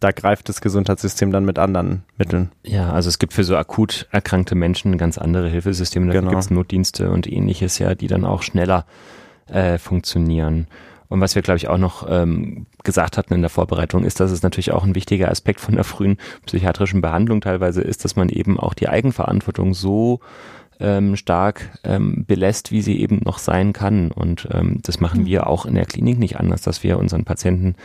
Da greift das Gesundheitssystem dann mit anderen Mitteln. Ja, also es gibt für so akut erkrankte Menschen ganz andere Hilfesysteme. Da genau. gibt es Notdienste und ähnliches ja, die dann auch schneller äh, funktionieren. Und was wir, glaube ich, auch noch ähm, gesagt hatten in der Vorbereitung, ist, dass es natürlich auch ein wichtiger Aspekt von der frühen psychiatrischen Behandlung teilweise ist, dass man eben auch die Eigenverantwortung so ähm, stark ähm, belässt, wie sie eben noch sein kann. Und ähm, das machen mhm. wir auch in der Klinik nicht anders, dass wir unseren Patienten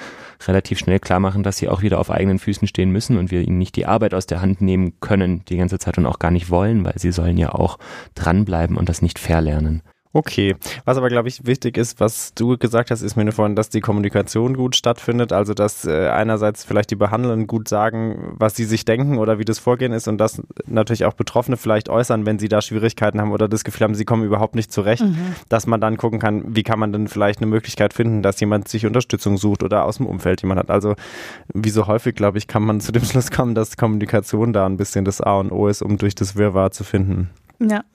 relativ schnell klar machen, dass sie auch wieder auf eigenen Füßen stehen müssen und wir ihnen nicht die Arbeit aus der Hand nehmen können die ganze Zeit und auch gar nicht wollen, weil sie sollen ja auch dranbleiben und das nicht verlernen. Okay, was aber glaube ich wichtig ist, was du gesagt hast, ist mir nur vorhin, dass die Kommunikation gut stattfindet, also dass äh, einerseits vielleicht die Behandelnden gut sagen, was sie sich denken oder wie das Vorgehen ist und dass natürlich auch Betroffene vielleicht äußern, wenn sie da Schwierigkeiten haben oder das Gefühl haben, sie kommen überhaupt nicht zurecht, mhm. dass man dann gucken kann, wie kann man denn vielleicht eine Möglichkeit finden, dass jemand sich Unterstützung sucht oder aus dem Umfeld jemand hat. Also wie so häufig, glaube ich, kann man [laughs] zu dem Schluss kommen, dass Kommunikation da ein bisschen das A und O ist, um durch das Wirrwarr zu finden. Ja.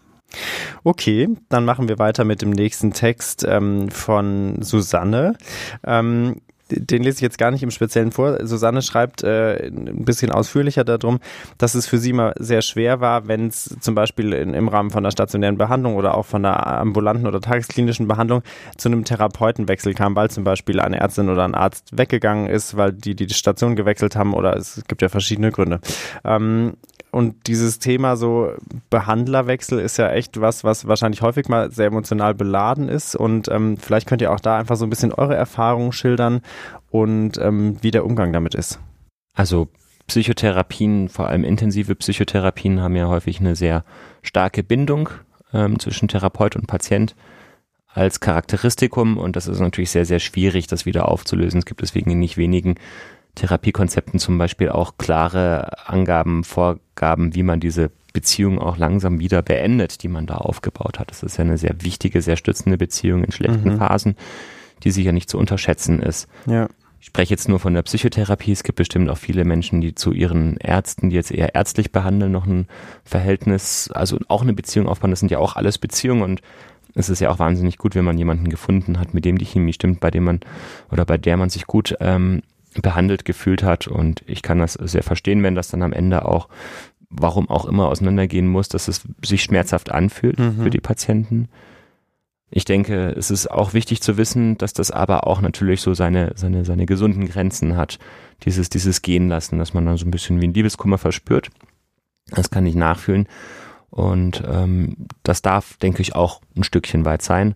Okay, dann machen wir weiter mit dem nächsten Text ähm, von Susanne. Ähm, den lese ich jetzt gar nicht im Speziellen vor. Susanne schreibt äh, ein bisschen ausführlicher darum, dass es für sie mal sehr schwer war, wenn es zum Beispiel in, im Rahmen von einer stationären Behandlung oder auch von einer ambulanten oder tagesklinischen Behandlung zu einem Therapeutenwechsel kam, weil zum Beispiel eine Ärztin oder ein Arzt weggegangen ist, weil die die Station gewechselt haben oder es gibt ja verschiedene Gründe. Ähm, und dieses Thema so Behandlerwechsel ist ja echt was, was wahrscheinlich häufig mal sehr emotional beladen ist. Und ähm, vielleicht könnt ihr auch da einfach so ein bisschen eure Erfahrungen schildern und ähm, wie der Umgang damit ist. Also Psychotherapien, vor allem intensive Psychotherapien, haben ja häufig eine sehr starke Bindung ähm, zwischen Therapeut und Patient als Charakteristikum und das ist natürlich sehr, sehr schwierig, das wieder aufzulösen. Es gibt deswegen in nicht wenigen Therapiekonzepten zum Beispiel auch klare Angaben, Vorgaben, wie man diese Beziehung auch langsam wieder beendet, die man da aufgebaut hat. Das ist ja eine sehr wichtige, sehr stützende Beziehung in schlechten mhm. Phasen, die sicher nicht zu unterschätzen ist. Ja. Ich spreche jetzt nur von der Psychotherapie. Es gibt bestimmt auch viele Menschen, die zu ihren Ärzten, die jetzt eher ärztlich behandeln, noch ein Verhältnis, also auch eine Beziehung aufbauen. Das sind ja auch alles Beziehungen und es ist ja auch wahnsinnig gut, wenn man jemanden gefunden hat, mit dem die Chemie stimmt, bei dem man oder bei der man sich gut ähm, behandelt gefühlt hat. Und ich kann das sehr verstehen, wenn das dann am Ende auch, warum auch immer, auseinandergehen muss, dass es sich schmerzhaft anfühlt mhm. für die Patienten. Ich denke, es ist auch wichtig zu wissen, dass das aber auch natürlich so seine, seine, seine gesunden Grenzen hat. Dieses, dieses Gehen lassen, dass man dann so ein bisschen wie ein Liebeskummer verspürt. Das kann ich nachfühlen. Und ähm, das darf, denke ich, auch ein Stückchen weit sein.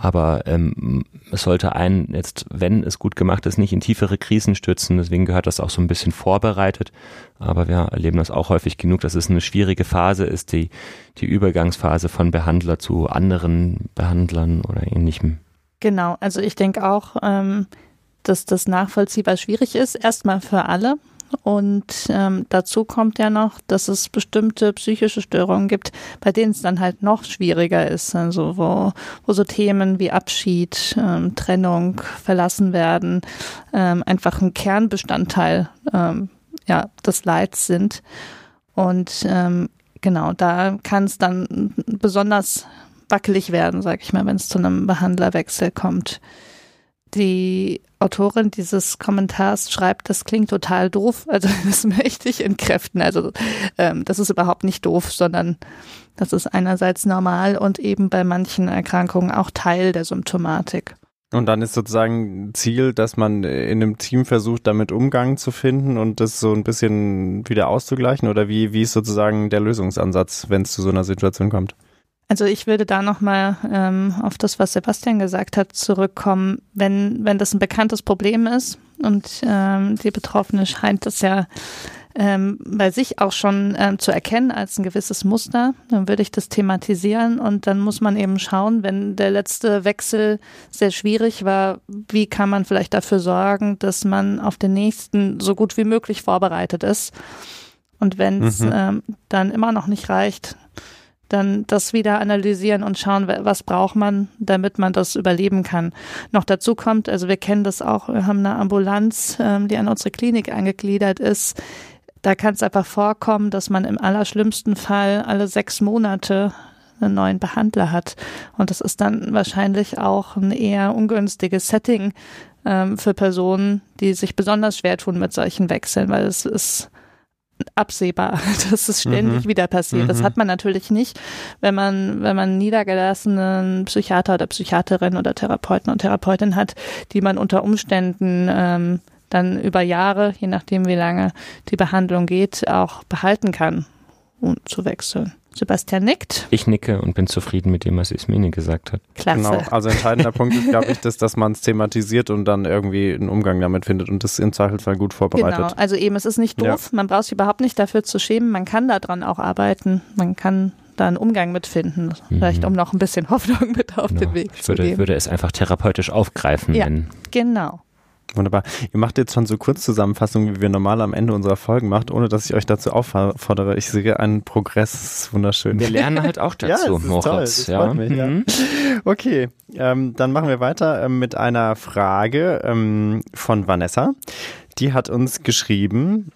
Aber ähm, es sollte einen jetzt, wenn es gut gemacht ist, nicht in tiefere Krisen stürzen. Deswegen gehört das auch so ein bisschen vorbereitet. Aber wir erleben das auch häufig genug, dass es eine schwierige Phase ist, die, die Übergangsphase von Behandler zu anderen Behandlern oder ähnlichem. Genau, also ich denke auch, ähm, dass das nachvollziehbar schwierig ist, erstmal für alle. Und ähm, dazu kommt ja noch, dass es bestimmte psychische Störungen gibt, bei denen es dann halt noch schwieriger ist. Also wo, wo so Themen wie Abschied, ähm, Trennung, verlassen werden, ähm, einfach ein Kernbestandteil ähm, ja, des Leids sind. Und ähm, genau, da kann es dann besonders wackelig werden, sag ich mal, wenn es zu einem Behandlerwechsel kommt. Die Autorin dieses Kommentars schreibt, das klingt total doof. Also [laughs] das möchte ich entkräften. Also ähm, das ist überhaupt nicht doof, sondern das ist einerseits normal und eben bei manchen Erkrankungen auch Teil der Symptomatik. Und dann ist sozusagen Ziel, dass man in einem Team versucht, damit Umgang zu finden und das so ein bisschen wieder auszugleichen? Oder wie, wie ist sozusagen der Lösungsansatz, wenn es zu so einer Situation kommt? Also ich würde da nochmal ähm, auf das, was Sebastian gesagt hat, zurückkommen. Wenn, wenn das ein bekanntes Problem ist und ähm, die Betroffene scheint das ja ähm, bei sich auch schon ähm, zu erkennen als ein gewisses Muster, dann würde ich das thematisieren und dann muss man eben schauen, wenn der letzte Wechsel sehr schwierig war, wie kann man vielleicht dafür sorgen, dass man auf den nächsten so gut wie möglich vorbereitet ist. Und wenn es mhm. ähm, dann immer noch nicht reicht, dann das wieder analysieren und schauen, was braucht man, damit man das überleben kann. Noch dazu kommt, also wir kennen das auch, wir haben eine Ambulanz, ähm, die an unsere Klinik angegliedert ist. da kann es einfach vorkommen, dass man im allerschlimmsten Fall alle sechs Monate einen neuen Behandler hat. Und das ist dann wahrscheinlich auch ein eher ungünstiges Setting ähm, für Personen, die sich besonders schwer tun mit solchen Wechseln, weil es ist absehbar, [laughs] dass es ständig mhm. wieder passiert. Mhm. Das hat man natürlich nicht, wenn man, wenn man niedergelassenen Psychiater oder Psychiaterin oder Therapeuten und Therapeutin hat, die man unter Umständen ähm, dann über Jahre, je nachdem wie lange die Behandlung geht, auch behalten kann, um zu wechseln. Sebastian nickt. Ich nicke und bin zufrieden mit dem, was Ismene gesagt hat. Klasse. Genau, also entscheidender Punkt ist, glaube ich, dass, dass man es thematisiert und dann irgendwie einen Umgang damit findet und das im Zweifelsfall gut vorbereitet. Genau, also eben, es ist nicht doof, ja. man braucht sich überhaupt nicht dafür zu schämen, man kann daran auch arbeiten, man kann da einen Umgang mitfinden, mhm. vielleicht um noch ein bisschen [laughs] Hoffnung mit auf genau. den Weg ich zu würde, geben. Ich würde es einfach therapeutisch aufgreifen. Ja, genau. Wunderbar. Ihr macht jetzt schon so Kurzzusammenfassungen, wie wir normal am Ende unserer Folgen macht, ohne dass ich euch dazu auffordere. Ich sehe einen Progress, wunderschön. Wir lernen halt auch [laughs] dazu, ja, Moritz. Ja. Mich, mhm. ja. Okay, ähm, dann machen wir weiter ähm, mit einer Frage ähm, von Vanessa. Die hat uns geschrieben,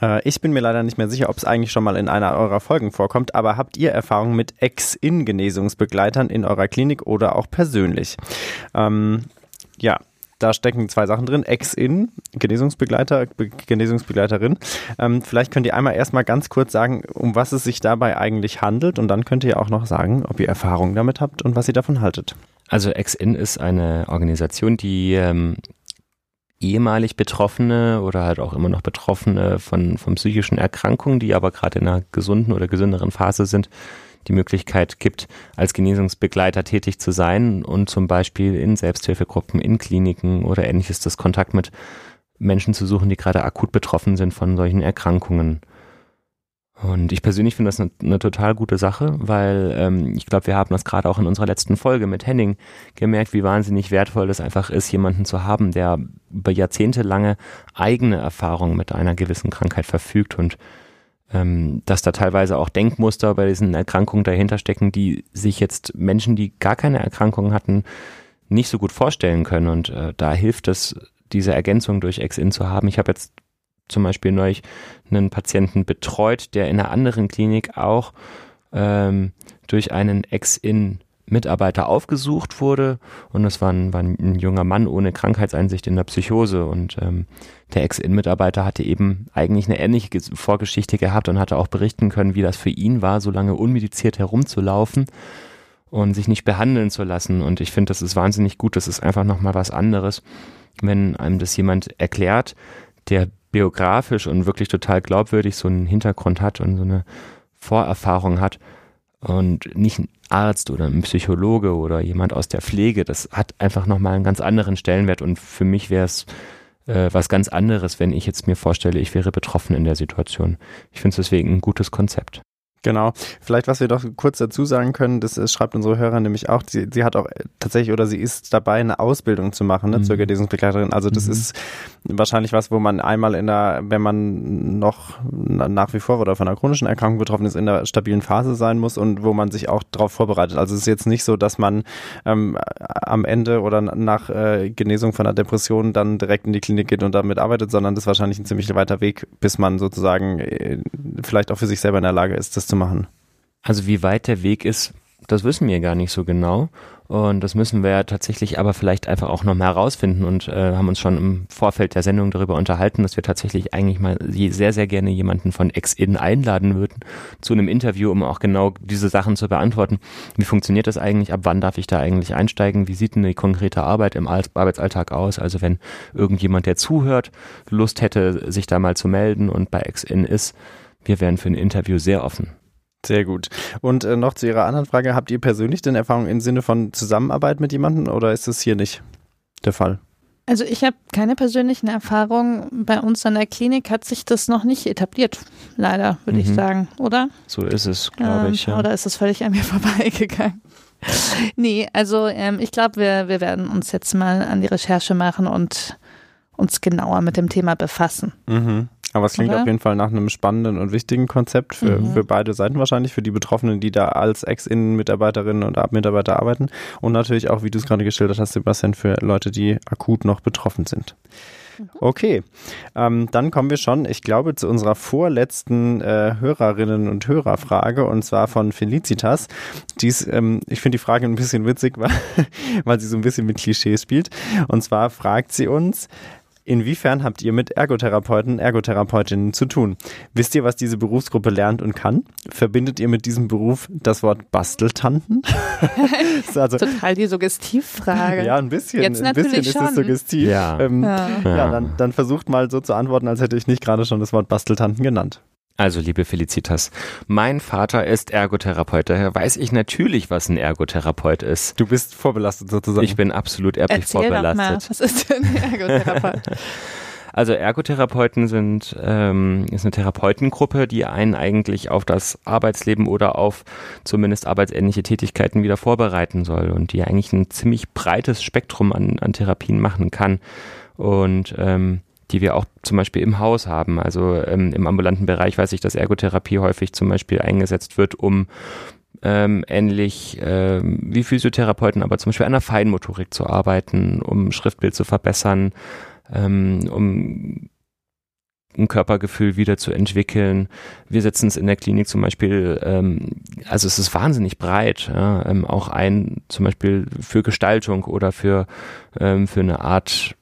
äh, ich bin mir leider nicht mehr sicher, ob es eigentlich schon mal in einer eurer Folgen vorkommt, aber habt ihr Erfahrung mit Ex-In-Genesungsbegleitern in eurer Klinik oder auch persönlich? Ähm, ja, da stecken zwei Sachen drin. Ex-In, Genesungsbegleiter, Genesungsbegleiterin. Ähm, vielleicht könnt ihr einmal erstmal ganz kurz sagen, um was es sich dabei eigentlich handelt und dann könnt ihr auch noch sagen, ob ihr Erfahrungen damit habt und was ihr davon haltet. Also Ex-In ist eine Organisation, die ähm, ehemalig Betroffene oder halt auch immer noch Betroffene von, von psychischen Erkrankungen, die aber gerade in einer gesunden oder gesünderen Phase sind, die Möglichkeit gibt, als Genesungsbegleiter tätig zu sein und zum Beispiel in Selbsthilfegruppen, in Kliniken oder ähnliches das Kontakt mit Menschen zu suchen, die gerade akut betroffen sind von solchen Erkrankungen. Und ich persönlich finde das eine, eine, total gute Sache, weil ähm, ich glaube, wir haben das gerade auch in unserer letzten Folge mit Henning gemerkt, wie wahnsinnig wertvoll es einfach ist, jemanden zu haben, der über jahrzehntelange eigene Erfahrungen mit einer gewissen Krankheit verfügt und ähm, dass da teilweise auch Denkmuster bei diesen Erkrankungen dahinter stecken, die sich jetzt Menschen, die gar keine Erkrankungen hatten, nicht so gut vorstellen können. Und äh, da hilft es, diese Ergänzung durch Ex-In zu haben. Ich habe jetzt zum Beispiel neulich einen Patienten betreut, der in einer anderen Klinik auch ähm, durch einen Ex-In Mitarbeiter aufgesucht wurde. Und das war ein, war ein junger Mann ohne Krankheitseinsicht in der Psychose. Und ähm, der Ex-In-Mitarbeiter hatte eben eigentlich eine ähnliche Vorgeschichte gehabt und hatte auch berichten können, wie das für ihn war, so lange unmediziert herumzulaufen und sich nicht behandeln zu lassen. Und ich finde, das ist wahnsinnig gut, das ist einfach nochmal was anderes, wenn einem das jemand erklärt, der biografisch und wirklich total glaubwürdig so einen Hintergrund hat und so eine Vorerfahrung hat und nicht ein Arzt oder ein Psychologe oder jemand aus der Pflege, das hat einfach nochmal einen ganz anderen Stellenwert und für mich wäre es äh, was ganz anderes, wenn ich jetzt mir vorstelle, ich wäre betroffen in der Situation. Ich finde es deswegen ein gutes Konzept. Genau. Vielleicht, was wir doch kurz dazu sagen können, das ist, schreibt unsere Hörer nämlich auch, sie, sie hat auch tatsächlich oder sie ist dabei, eine Ausbildung zu machen ne, mhm. zur Genesungsbegleiterin. Also das mhm. ist wahrscheinlich was, wo man einmal in der, wenn man noch nach wie vor oder von einer chronischen Erkrankung betroffen ist, in der stabilen Phase sein muss und wo man sich auch darauf vorbereitet. Also es ist jetzt nicht so, dass man ähm, am Ende oder nach äh, Genesung von einer Depression dann direkt in die Klinik geht und damit arbeitet, sondern das ist wahrscheinlich ein ziemlich weiter Weg, bis man sozusagen äh, vielleicht auch für sich selber in der Lage ist, das zu zu machen? Also wie weit der Weg ist, das wissen wir gar nicht so genau. Und das müssen wir ja tatsächlich aber vielleicht einfach auch noch mal herausfinden und äh, haben uns schon im Vorfeld der Sendung darüber unterhalten, dass wir tatsächlich eigentlich mal sehr, sehr gerne jemanden von Ex-In einladen würden zu einem Interview, um auch genau diese Sachen zu beantworten. Wie funktioniert das eigentlich? Ab wann darf ich da eigentlich einsteigen? Wie sieht die konkrete Arbeit im Arbeitsalltag aus? Also wenn irgendjemand, der zuhört, Lust hätte, sich da mal zu melden und bei Ex-In ist, wir wären für ein Interview sehr offen. Sehr gut. Und äh, noch zu Ihrer anderen Frage, habt ihr persönlich denn Erfahrung im Sinne von Zusammenarbeit mit jemandem oder ist das hier nicht der Fall? Also ich habe keine persönlichen Erfahrungen. Bei uns an der Klinik hat sich das noch nicht etabliert, leider, würde mhm. ich sagen, oder? So ist es, glaube ähm, ich. Ja. Oder ist es völlig an mir [laughs] vorbeigegangen? nee, also ähm, ich glaube, wir, wir werden uns jetzt mal an die Recherche machen und uns genauer mit dem Thema befassen. Mhm. Aber es klingt Oder? auf jeden Fall nach einem spannenden und wichtigen Konzept für, mhm. für beide Seiten wahrscheinlich, für die Betroffenen, die da als Ex-Innen-Mitarbeiterinnen und Mitarbeiter arbeiten und natürlich auch, wie du es gerade geschildert hast, Sebastian, für Leute, die akut noch betroffen sind. Okay, ähm, dann kommen wir schon, ich glaube, zu unserer vorletzten äh, Hörerinnen und Hörerfrage und zwar von Felicitas. Dies, ähm, ich finde die Frage ein bisschen witzig, [laughs] weil, weil sie so ein bisschen mit Klischees spielt. Und zwar fragt sie uns, Inwiefern habt ihr mit Ergotherapeuten, Ergotherapeutinnen zu tun? Wisst ihr, was diese Berufsgruppe lernt und kann? Verbindet ihr mit diesem Beruf das Wort Basteltanten? [laughs] also, Total die Suggestivfrage. Ja, ein bisschen. Jetzt ein bisschen ist es suggestiv. Ja. Ähm, ja. ja dann, dann versucht mal so zu antworten, als hätte ich nicht gerade schon das Wort Basteltanten genannt. Also, liebe Felicitas, mein Vater ist Ergotherapeut, daher weiß ich natürlich, was ein Ergotherapeut ist. Du bist vorbelastet sozusagen. Ich bin absolut erblich Erzähl vorbelastet. Doch mal, was ist denn ein Ergotherapeut? [laughs] Also Ergotherapeuten sind ähm, ist eine Therapeutengruppe, die einen eigentlich auf das Arbeitsleben oder auf zumindest arbeitsähnliche Tätigkeiten wieder vorbereiten soll und die eigentlich ein ziemlich breites Spektrum an, an Therapien machen kann. Und ähm, die wir auch zum Beispiel im Haus haben. Also ähm, im ambulanten Bereich weiß ich, dass Ergotherapie häufig zum Beispiel eingesetzt wird, um ähm, ähnlich ähm, wie Physiotherapeuten, aber zum Beispiel an der Feinmotorik zu arbeiten, um Schriftbild zu verbessern, ähm, um ein Körpergefühl wieder zu entwickeln. Wir setzen es in der Klinik zum Beispiel, ähm, also es ist wahnsinnig breit, ja, ähm, auch ein zum Beispiel für Gestaltung oder für, ähm, für eine Art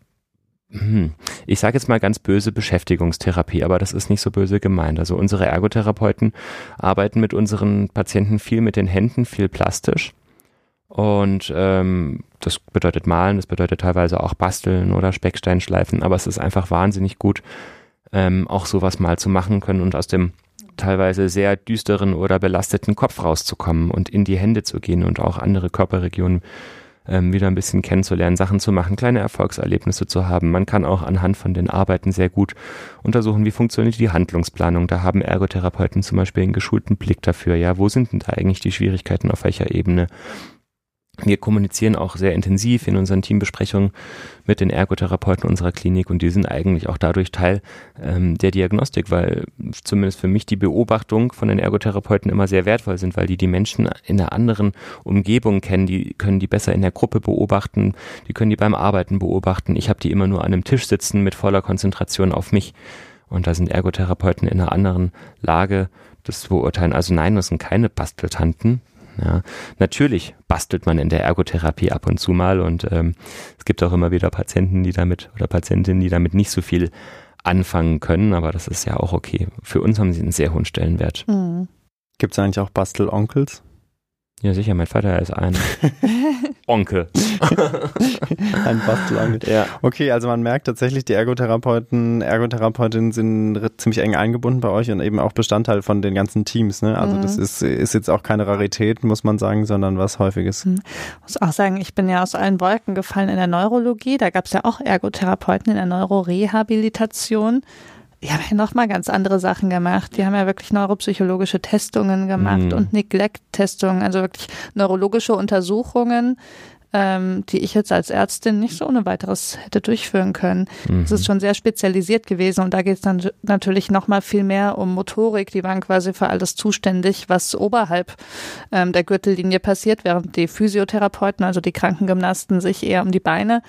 ich sage jetzt mal ganz böse Beschäftigungstherapie, aber das ist nicht so böse gemeint. Also unsere Ergotherapeuten arbeiten mit unseren Patienten viel mit den Händen, viel plastisch. Und ähm, das bedeutet malen, das bedeutet teilweise auch basteln oder Speckstein schleifen, aber es ist einfach wahnsinnig gut, ähm, auch sowas mal zu machen können und aus dem teilweise sehr düsteren oder belasteten Kopf rauszukommen und in die Hände zu gehen und auch andere Körperregionen ähm, wieder ein bisschen kennenzulernen, Sachen zu machen, kleine Erfolgserlebnisse zu haben. Man kann auch anhand von den Arbeiten sehr gut untersuchen, wie funktioniert die Handlungsplanung. Da haben Ergotherapeuten zum Beispiel einen geschulten Blick dafür. Ja, wo sind denn da eigentlich die Schwierigkeiten auf welcher Ebene? Wir kommunizieren auch sehr intensiv in unseren Teambesprechungen mit den Ergotherapeuten unserer Klinik und die sind eigentlich auch dadurch Teil ähm, der Diagnostik, weil zumindest für mich die Beobachtung von den Ergotherapeuten immer sehr wertvoll sind, weil die die Menschen in einer anderen Umgebung kennen, die können die besser in der Gruppe beobachten, die können die beim Arbeiten beobachten. Ich habe die immer nur an einem Tisch sitzen mit voller Konzentration auf mich und da sind Ergotherapeuten in einer anderen Lage, das zu beurteilen. Also nein, das sind keine Basteltanten, ja, natürlich bastelt man in der Ergotherapie ab und zu mal und ähm, es gibt auch immer wieder Patienten, die damit oder Patientinnen, die damit nicht so viel anfangen können, aber das ist ja auch okay. Für uns haben sie einen sehr hohen Stellenwert. Mhm. Gibt es eigentlich auch Bastelonkels? Ja, sicher, mein Vater ist ein [laughs] Onkel. [laughs] ein Bastelonkel. Ja. Okay, also man merkt tatsächlich, die Ergotherapeuten, Ergotherapeutinnen sind ziemlich eng eingebunden bei euch und eben auch Bestandteil von den ganzen Teams. Ne? Also mhm. das ist, ist jetzt auch keine Rarität, muss man sagen, sondern was Häufiges. Mhm. Ich muss auch sagen, ich bin ja aus allen Wolken gefallen in der Neurologie. Da gab es ja auch Ergotherapeuten in der Neurorehabilitation die haben ja nochmal ganz andere Sachen gemacht. Die haben ja wirklich neuropsychologische Testungen gemacht mhm. und Neglect-Testungen, also wirklich neurologische Untersuchungen, ähm, die ich jetzt als Ärztin nicht so ohne weiteres hätte durchführen können. Es mhm. ist schon sehr spezialisiert gewesen und da geht es dann natürlich nochmal viel mehr um Motorik. Die waren quasi für alles zuständig, was oberhalb ähm, der Gürtellinie passiert, während die Physiotherapeuten, also die Krankengymnasten, sich eher um die Beine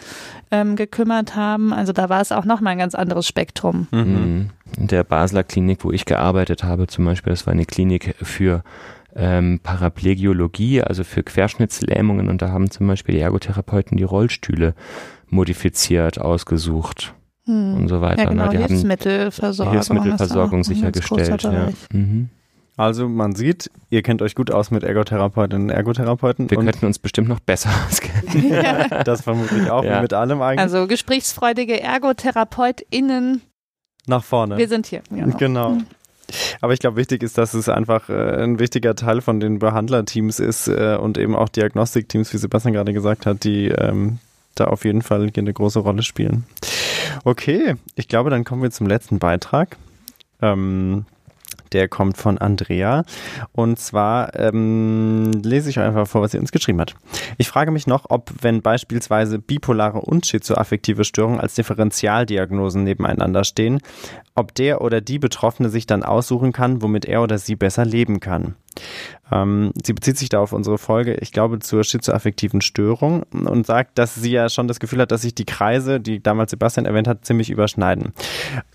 ähm, gekümmert haben. Also da war es auch nochmal ein ganz anderes Spektrum. Mhm. In der Basler Klinik, wo ich gearbeitet habe, zum Beispiel, das war eine Klinik für ähm, Paraplegiologie, also für Querschnittslähmungen. Und da haben zum Beispiel die Ergotherapeuten die Rollstühle modifiziert, ausgesucht hm. und so weiter. Ja, genau, die Hilfsmittelversorgung. Hilfsmittelversorgung sichergestellt. Ja. Mhm. Also man sieht, ihr kennt euch gut aus mit Ergotherapeutinnen und Ergotherapeuten. Wir könnten uns bestimmt noch besser [laughs] auskennen. [laughs] ja. Das vermutlich auch, ja. mit allem eigentlich. Also gesprächsfreudige ErgotherapeutInnen. Nach vorne. Wir sind hier. Genau. genau. Aber ich glaube, wichtig ist, dass es einfach äh, ein wichtiger Teil von den Behandlerteams ist äh, und eben auch Diagnostikteams, wie Sebastian gerade gesagt hat, die ähm, da auf jeden Fall eine große Rolle spielen. Okay, ich glaube, dann kommen wir zum letzten Beitrag. Ähm, Der kommt von Andrea. Und zwar ähm, lese ich einfach vor, was sie uns geschrieben hat. Ich frage mich noch, ob, wenn beispielsweise bipolare und schizoaffektive Störungen als Differentialdiagnosen nebeneinander stehen, ob der oder die Betroffene sich dann aussuchen kann, womit er oder sie besser leben kann. Ähm, sie bezieht sich da auf unsere Folge, ich glaube, zur schizoaffektiven Störung und sagt, dass sie ja schon das Gefühl hat, dass sich die Kreise, die damals Sebastian erwähnt hat, ziemlich überschneiden.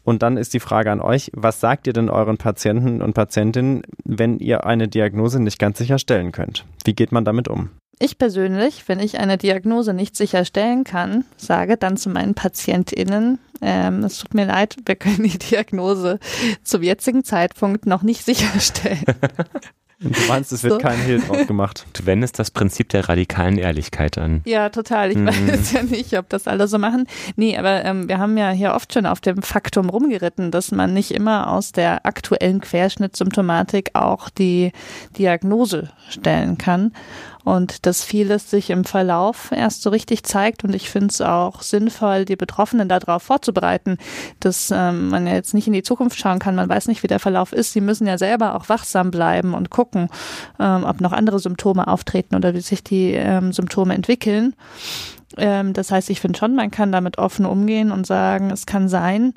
Und dann ist die Frage an euch, was sagt ihr denn euren Patienten und Patientinnen, wenn ihr eine Diagnose nicht ganz sicher stellen könnt? Wie geht man damit um? Ich persönlich, wenn ich eine Diagnose nicht sicherstellen kann, sage dann zu meinen PatientInnen, ähm, es tut mir leid, wir können die Diagnose zum jetzigen Zeitpunkt noch nicht sicherstellen. [laughs] Du meinst, es wird so. kein Hehl drauf gemacht. Du wendest das Prinzip der radikalen Ehrlichkeit an. Ja, total. Ich mhm. weiß ja nicht, ob das alle so machen. Nee, aber ähm, wir haben ja hier oft schon auf dem Faktum rumgeritten, dass man nicht immer aus der aktuellen Querschnittsymptomatik auch die Diagnose stellen kann und dass vieles sich im Verlauf erst so richtig zeigt. Und ich finde es auch sinnvoll, die Betroffenen darauf vorzubereiten, dass ähm, man ja jetzt nicht in die Zukunft schauen kann. Man weiß nicht, wie der Verlauf ist. Sie müssen ja selber auch wachsam bleiben und gucken, ähm, ob noch andere Symptome auftreten oder wie sich die ähm, Symptome entwickeln. Ähm, das heißt, ich finde schon, man kann damit offen umgehen und sagen, es kann sein,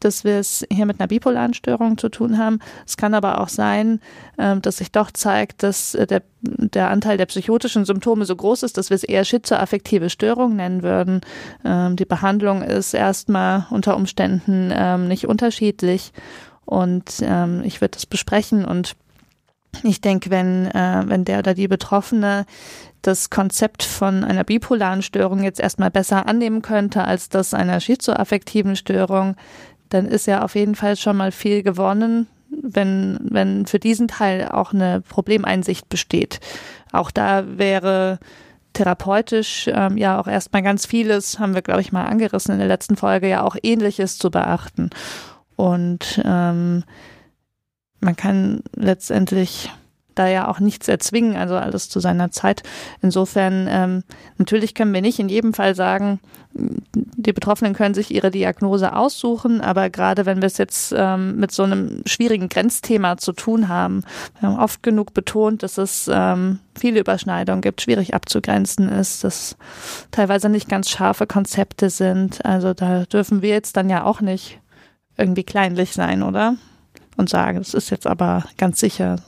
dass wir es hier mit einer bipolaren Störung zu tun haben. Es kann aber auch sein, ähm, dass sich doch zeigt, dass äh, der, der Anteil der psychotischen Symptome so groß ist, dass wir es eher schizoaffektive Störung nennen würden. Ähm, die Behandlung ist erstmal unter Umständen ähm, nicht unterschiedlich und ähm, ich würde das besprechen und ich denke, wenn, äh, wenn der oder die Betroffene das Konzept von einer bipolaren Störung jetzt erstmal besser annehmen könnte als das einer schizoaffektiven Störung, dann ist ja auf jeden Fall schon mal viel gewonnen, wenn, wenn für diesen Teil auch eine Problemeinsicht besteht. Auch da wäre therapeutisch ähm, ja auch erstmal ganz vieles, haben wir, glaube ich, mal angerissen in der letzten Folge, ja auch ähnliches zu beachten. Und ähm, man kann letztendlich da ja auch nichts erzwingen, also alles zu seiner Zeit. Insofern, ähm, natürlich können wir nicht in jedem Fall sagen, die Betroffenen können sich ihre Diagnose aussuchen, aber gerade wenn wir es jetzt ähm, mit so einem schwierigen Grenzthema zu tun haben, wir haben oft genug betont, dass es ähm, viele Überschneidungen gibt, schwierig abzugrenzen ist, dass teilweise nicht ganz scharfe Konzepte sind. Also da dürfen wir jetzt dann ja auch nicht irgendwie kleinlich sein, oder? Und sagen, es ist jetzt aber ganz sicher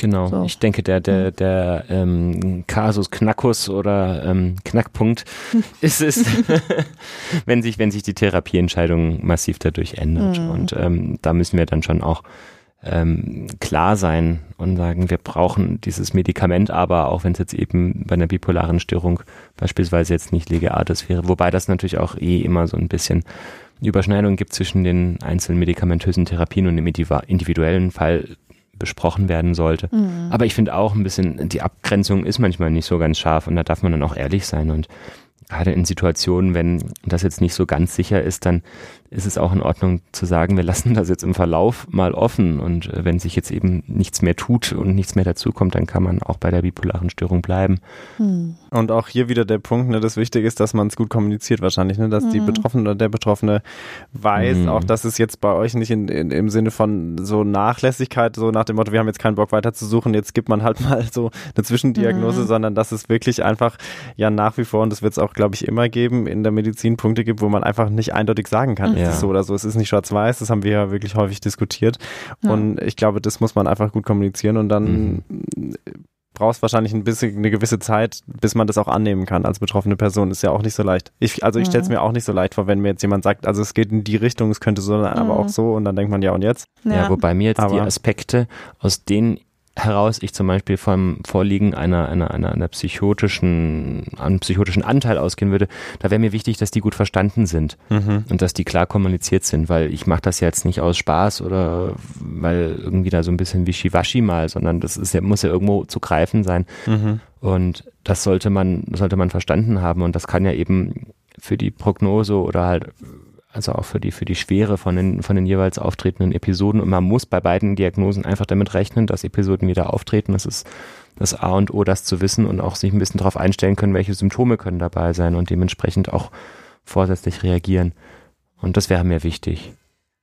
Genau, so. ich denke, der, der, der ähm, Kasus Knackus oder ähm, Knackpunkt [laughs] ist es, [laughs] wenn sich, wenn sich die Therapieentscheidung massiv dadurch ändert. Mhm. Und ähm, da müssen wir dann schon auch ähm, klar sein und sagen, wir brauchen dieses Medikament, aber auch wenn es jetzt eben bei einer bipolaren Störung beispielsweise jetzt nicht Legeartis wäre, wobei das natürlich auch eh immer so ein bisschen Überschneidung gibt zwischen den einzelnen medikamentösen Therapien und im individuellen Fall besprochen werden sollte. Mhm. Aber ich finde auch ein bisschen, die Abgrenzung ist manchmal nicht so ganz scharf und da darf man dann auch ehrlich sein und gerade in Situationen, wenn das jetzt nicht so ganz sicher ist, dann ist es auch in Ordnung zu sagen, wir lassen [laughs] das jetzt im Verlauf mal offen und äh, wenn sich jetzt eben nichts mehr tut und nichts mehr dazukommt, dann kann man auch bei der bipolaren Störung bleiben. Hm. Und auch hier wieder der Punkt, ne, das Wichtige ist, dass man es gut kommuniziert wahrscheinlich, ne, dass hm. die Betroffene oder der Betroffene weiß, hm. auch dass es jetzt bei euch nicht in, in, im Sinne von so Nachlässigkeit, so nach dem Motto, wir haben jetzt keinen Bock weiter zu suchen, jetzt gibt man halt [laughs] mal so eine Zwischendiagnose, hm. sondern dass es wirklich einfach ja nach wie vor, und das wird es auch, glaube ich, immer geben, in der Medizin Punkte gibt, wo man einfach nicht eindeutig sagen kann, ja. ist es so oder so. Es ist nicht schwarz-weiß, das haben wir ja wirklich häufig diskutiert. Ja. Und ich glaube, das muss man einfach gut kommunizieren und dann mhm. brauchst wahrscheinlich ein bisschen eine gewisse Zeit, bis man das auch annehmen kann als betroffene Person. Ist ja auch nicht so leicht. Ich, also ich stelle es mir auch nicht so leicht vor, wenn mir jetzt jemand sagt, also es geht in die Richtung, es könnte so, aber auch so und dann denkt man ja und jetzt. Ja, ja wobei mir jetzt aber die Aspekte, aus denen heraus ich zum Beispiel vom Vorliegen einer, einer, einer, einer psychotischen, einem psychotischen Anteil ausgehen würde, da wäre mir wichtig, dass die gut verstanden sind mhm. und dass die klar kommuniziert sind, weil ich mache das jetzt nicht aus Spaß oder weil irgendwie da so ein bisschen wischiwaschi mal, sondern das ist ja, muss ja irgendwo zu greifen sein. Mhm. Und das sollte man, sollte man verstanden haben und das kann ja eben für die Prognose oder halt also auch für die, für die Schwere von den, von den jeweils auftretenden Episoden. Und man muss bei beiden Diagnosen einfach damit rechnen, dass Episoden wieder auftreten. Das ist das A und O, das zu wissen und auch sich ein bisschen darauf einstellen können, welche Symptome können dabei sein und dementsprechend auch vorsätzlich reagieren. Und das wäre mir wichtig.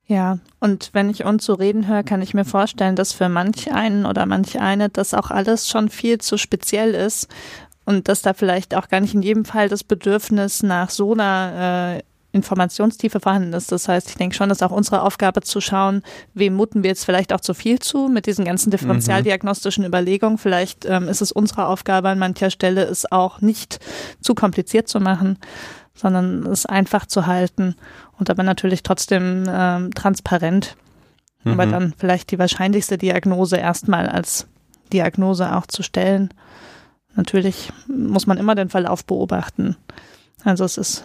Ja, und wenn ich uns so reden höre, kann ich mir vorstellen, dass für manch einen oder manch eine das auch alles schon viel zu speziell ist und dass da vielleicht auch gar nicht in jedem Fall das Bedürfnis nach so einer äh, Informationstiefe vorhanden ist. Das heißt, ich denke schon, dass auch unsere Aufgabe zu schauen, wem muten wir jetzt vielleicht auch zu viel zu mit diesen ganzen differenzialdiagnostischen Überlegungen. Vielleicht ähm, ist es unsere Aufgabe an mancher Stelle, es auch nicht zu kompliziert zu machen, sondern es einfach zu halten und aber natürlich trotzdem ähm, transparent. Mhm. Aber dann vielleicht die wahrscheinlichste Diagnose erstmal als Diagnose auch zu stellen. Natürlich muss man immer den Verlauf beobachten. Also es ist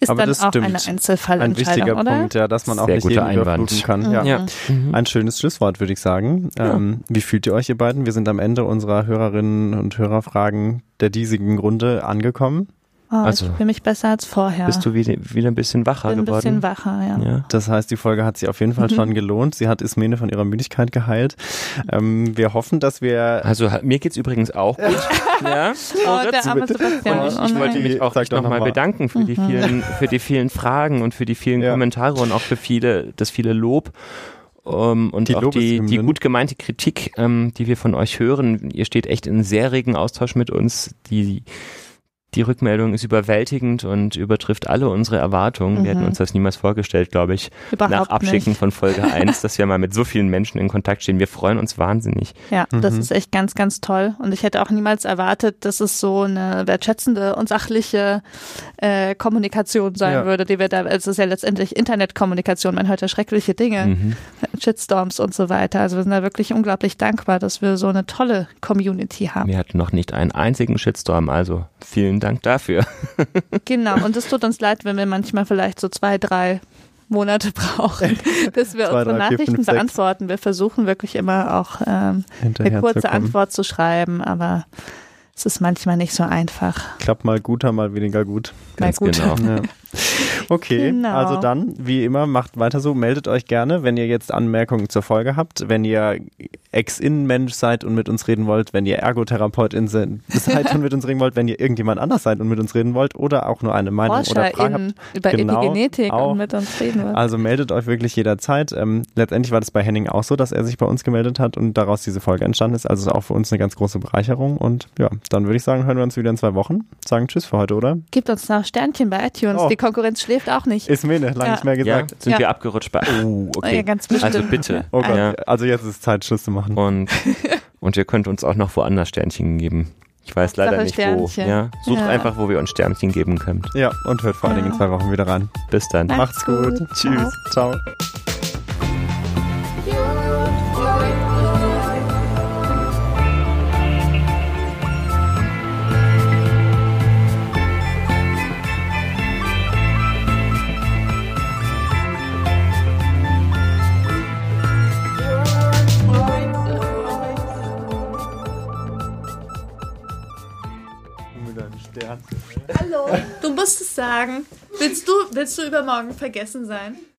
ist Aber dann auch stimmt. eine Einzelfallentscheidung, Ein wichtiger oder? Punkt, ja, dass man auch Sehr nicht guter jeden Einwand. überfluten kann. Mhm. Ja. Ja. Ein schönes Schlusswort, würde ich sagen. Ähm, wie fühlt ihr euch, ihr beiden? Wir sind am Ende unserer Hörerinnen und Hörerfragen der diesigen Runde angekommen. Oh, Also, ich fühle mich besser als vorher. Bist du wieder, wieder ein bisschen wacher Bin ein geworden? bisschen wacher, ja. ja. Das heißt, die Folge hat sich auf jeden Fall schon gelohnt. Sie hat Ismene von ihrer Müdigkeit geheilt. Ähm, wir hoffen, dass wir Also mir geht's übrigens auch gut. [laughs] ja. Oh, der arme Sebastian. Und ich, oh ich wollte nein. mich auch nochmal noch mal. bedanken für die vielen, für die vielen Fragen und für die vielen Ja. Kommentare und auch für viele, das viele Lob. Um, und Die auch die, die gut gemeinte Kritik, ähm, die wir von euch hören. Ihr steht echt in sehr regen Austausch mit uns. Die, die Rückmeldung ist überwältigend und übertrifft alle unsere Erwartungen. Wir hätten Mhm. uns das niemals vorgestellt, glaube ich, Überhaupt nach Abschicken nicht. von Folge [laughs] 1, dass wir mal mit so vielen Menschen in Kontakt stehen. Wir freuen uns wahnsinnig. Ja, das Mhm. ist echt ganz, ganz toll. Und ich hätte auch niemals erwartet, dass es so eine wertschätzende und sachliche äh, Kommunikation sein Ja. würde, die wir da, es ist ja letztendlich Internetkommunikation, man hört ja schreckliche Dinge, Mhm. [laughs] Shitstorms und so weiter. Also wir sind da wirklich unglaublich dankbar, dass wir so eine tolle Community haben. Wir hatten noch nicht einen einzigen Shitstorm, also vielen Dank dafür. [laughs] Genau, und es tut uns leid, wenn wir manchmal vielleicht so zwei, drei Monate brauchen, [laughs] bis wir Zwei, unsere drei, vier, Nachrichten fünf, sechs. beantworten. Wir versuchen wirklich immer auch ähm, eine kurze. Antwort zu schreiben, aber es ist manchmal nicht so einfach. Klappt mal guter, mal weniger gut. Ganz gut. genau. [laughs] Ja. [laughs] Okay, Genau. also dann, wie immer, macht weiter so, meldet euch gerne, wenn ihr jetzt Anmerkungen zur Folge habt, wenn ihr Ex-Innenmensch seid und mit uns reden wollt, wenn ihr Ergotherapeutin se- seid und mit uns reden wollt, wenn ihr irgendjemand anders seid und mit uns reden wollt oder auch nur eine Meinung oder Frage habt. ForscherInnen über Genau, Epigenetik auch. und mit uns reden wollen. Also meldet euch wirklich jederzeit. Ähm, letztendlich war das bei Henning auch so, dass er sich bei uns gemeldet hat und daraus diese Folge entstanden ist. Also ist auch für uns eine ganz große Bereicherung. Und ja, dann würde ich sagen, hören wir uns wieder in zwei Wochen. Sagen Tschüss für heute, oder? Gibt uns noch Sternchen bei iTunes. Oh. Die Konkurrenz schläft auch nicht. Ist mir lange Ja. nicht mehr Ja, gesagt. sind Ja. wir abgerutscht bei. Oh, okay. Ja, ganz bestimmt. also bitte. Oh Gott, Ja. also jetzt ist es Zeit, Schluss zu machen. Und, [laughs] und ihr könnt uns auch noch woanders Sternchen geben. Ich weiß leider nicht Sternchen. wo. Ja, sucht Ja. einfach, wo wir uns Sternchen geben könnt. Ja, und hört vor allen Dingen in zwei Wochen wieder rein. Bis dann. Macht's gut. Tschüss. Ciao. Hallo, du musst es sagen. Willst du, willst du übermorgen vergessen sein?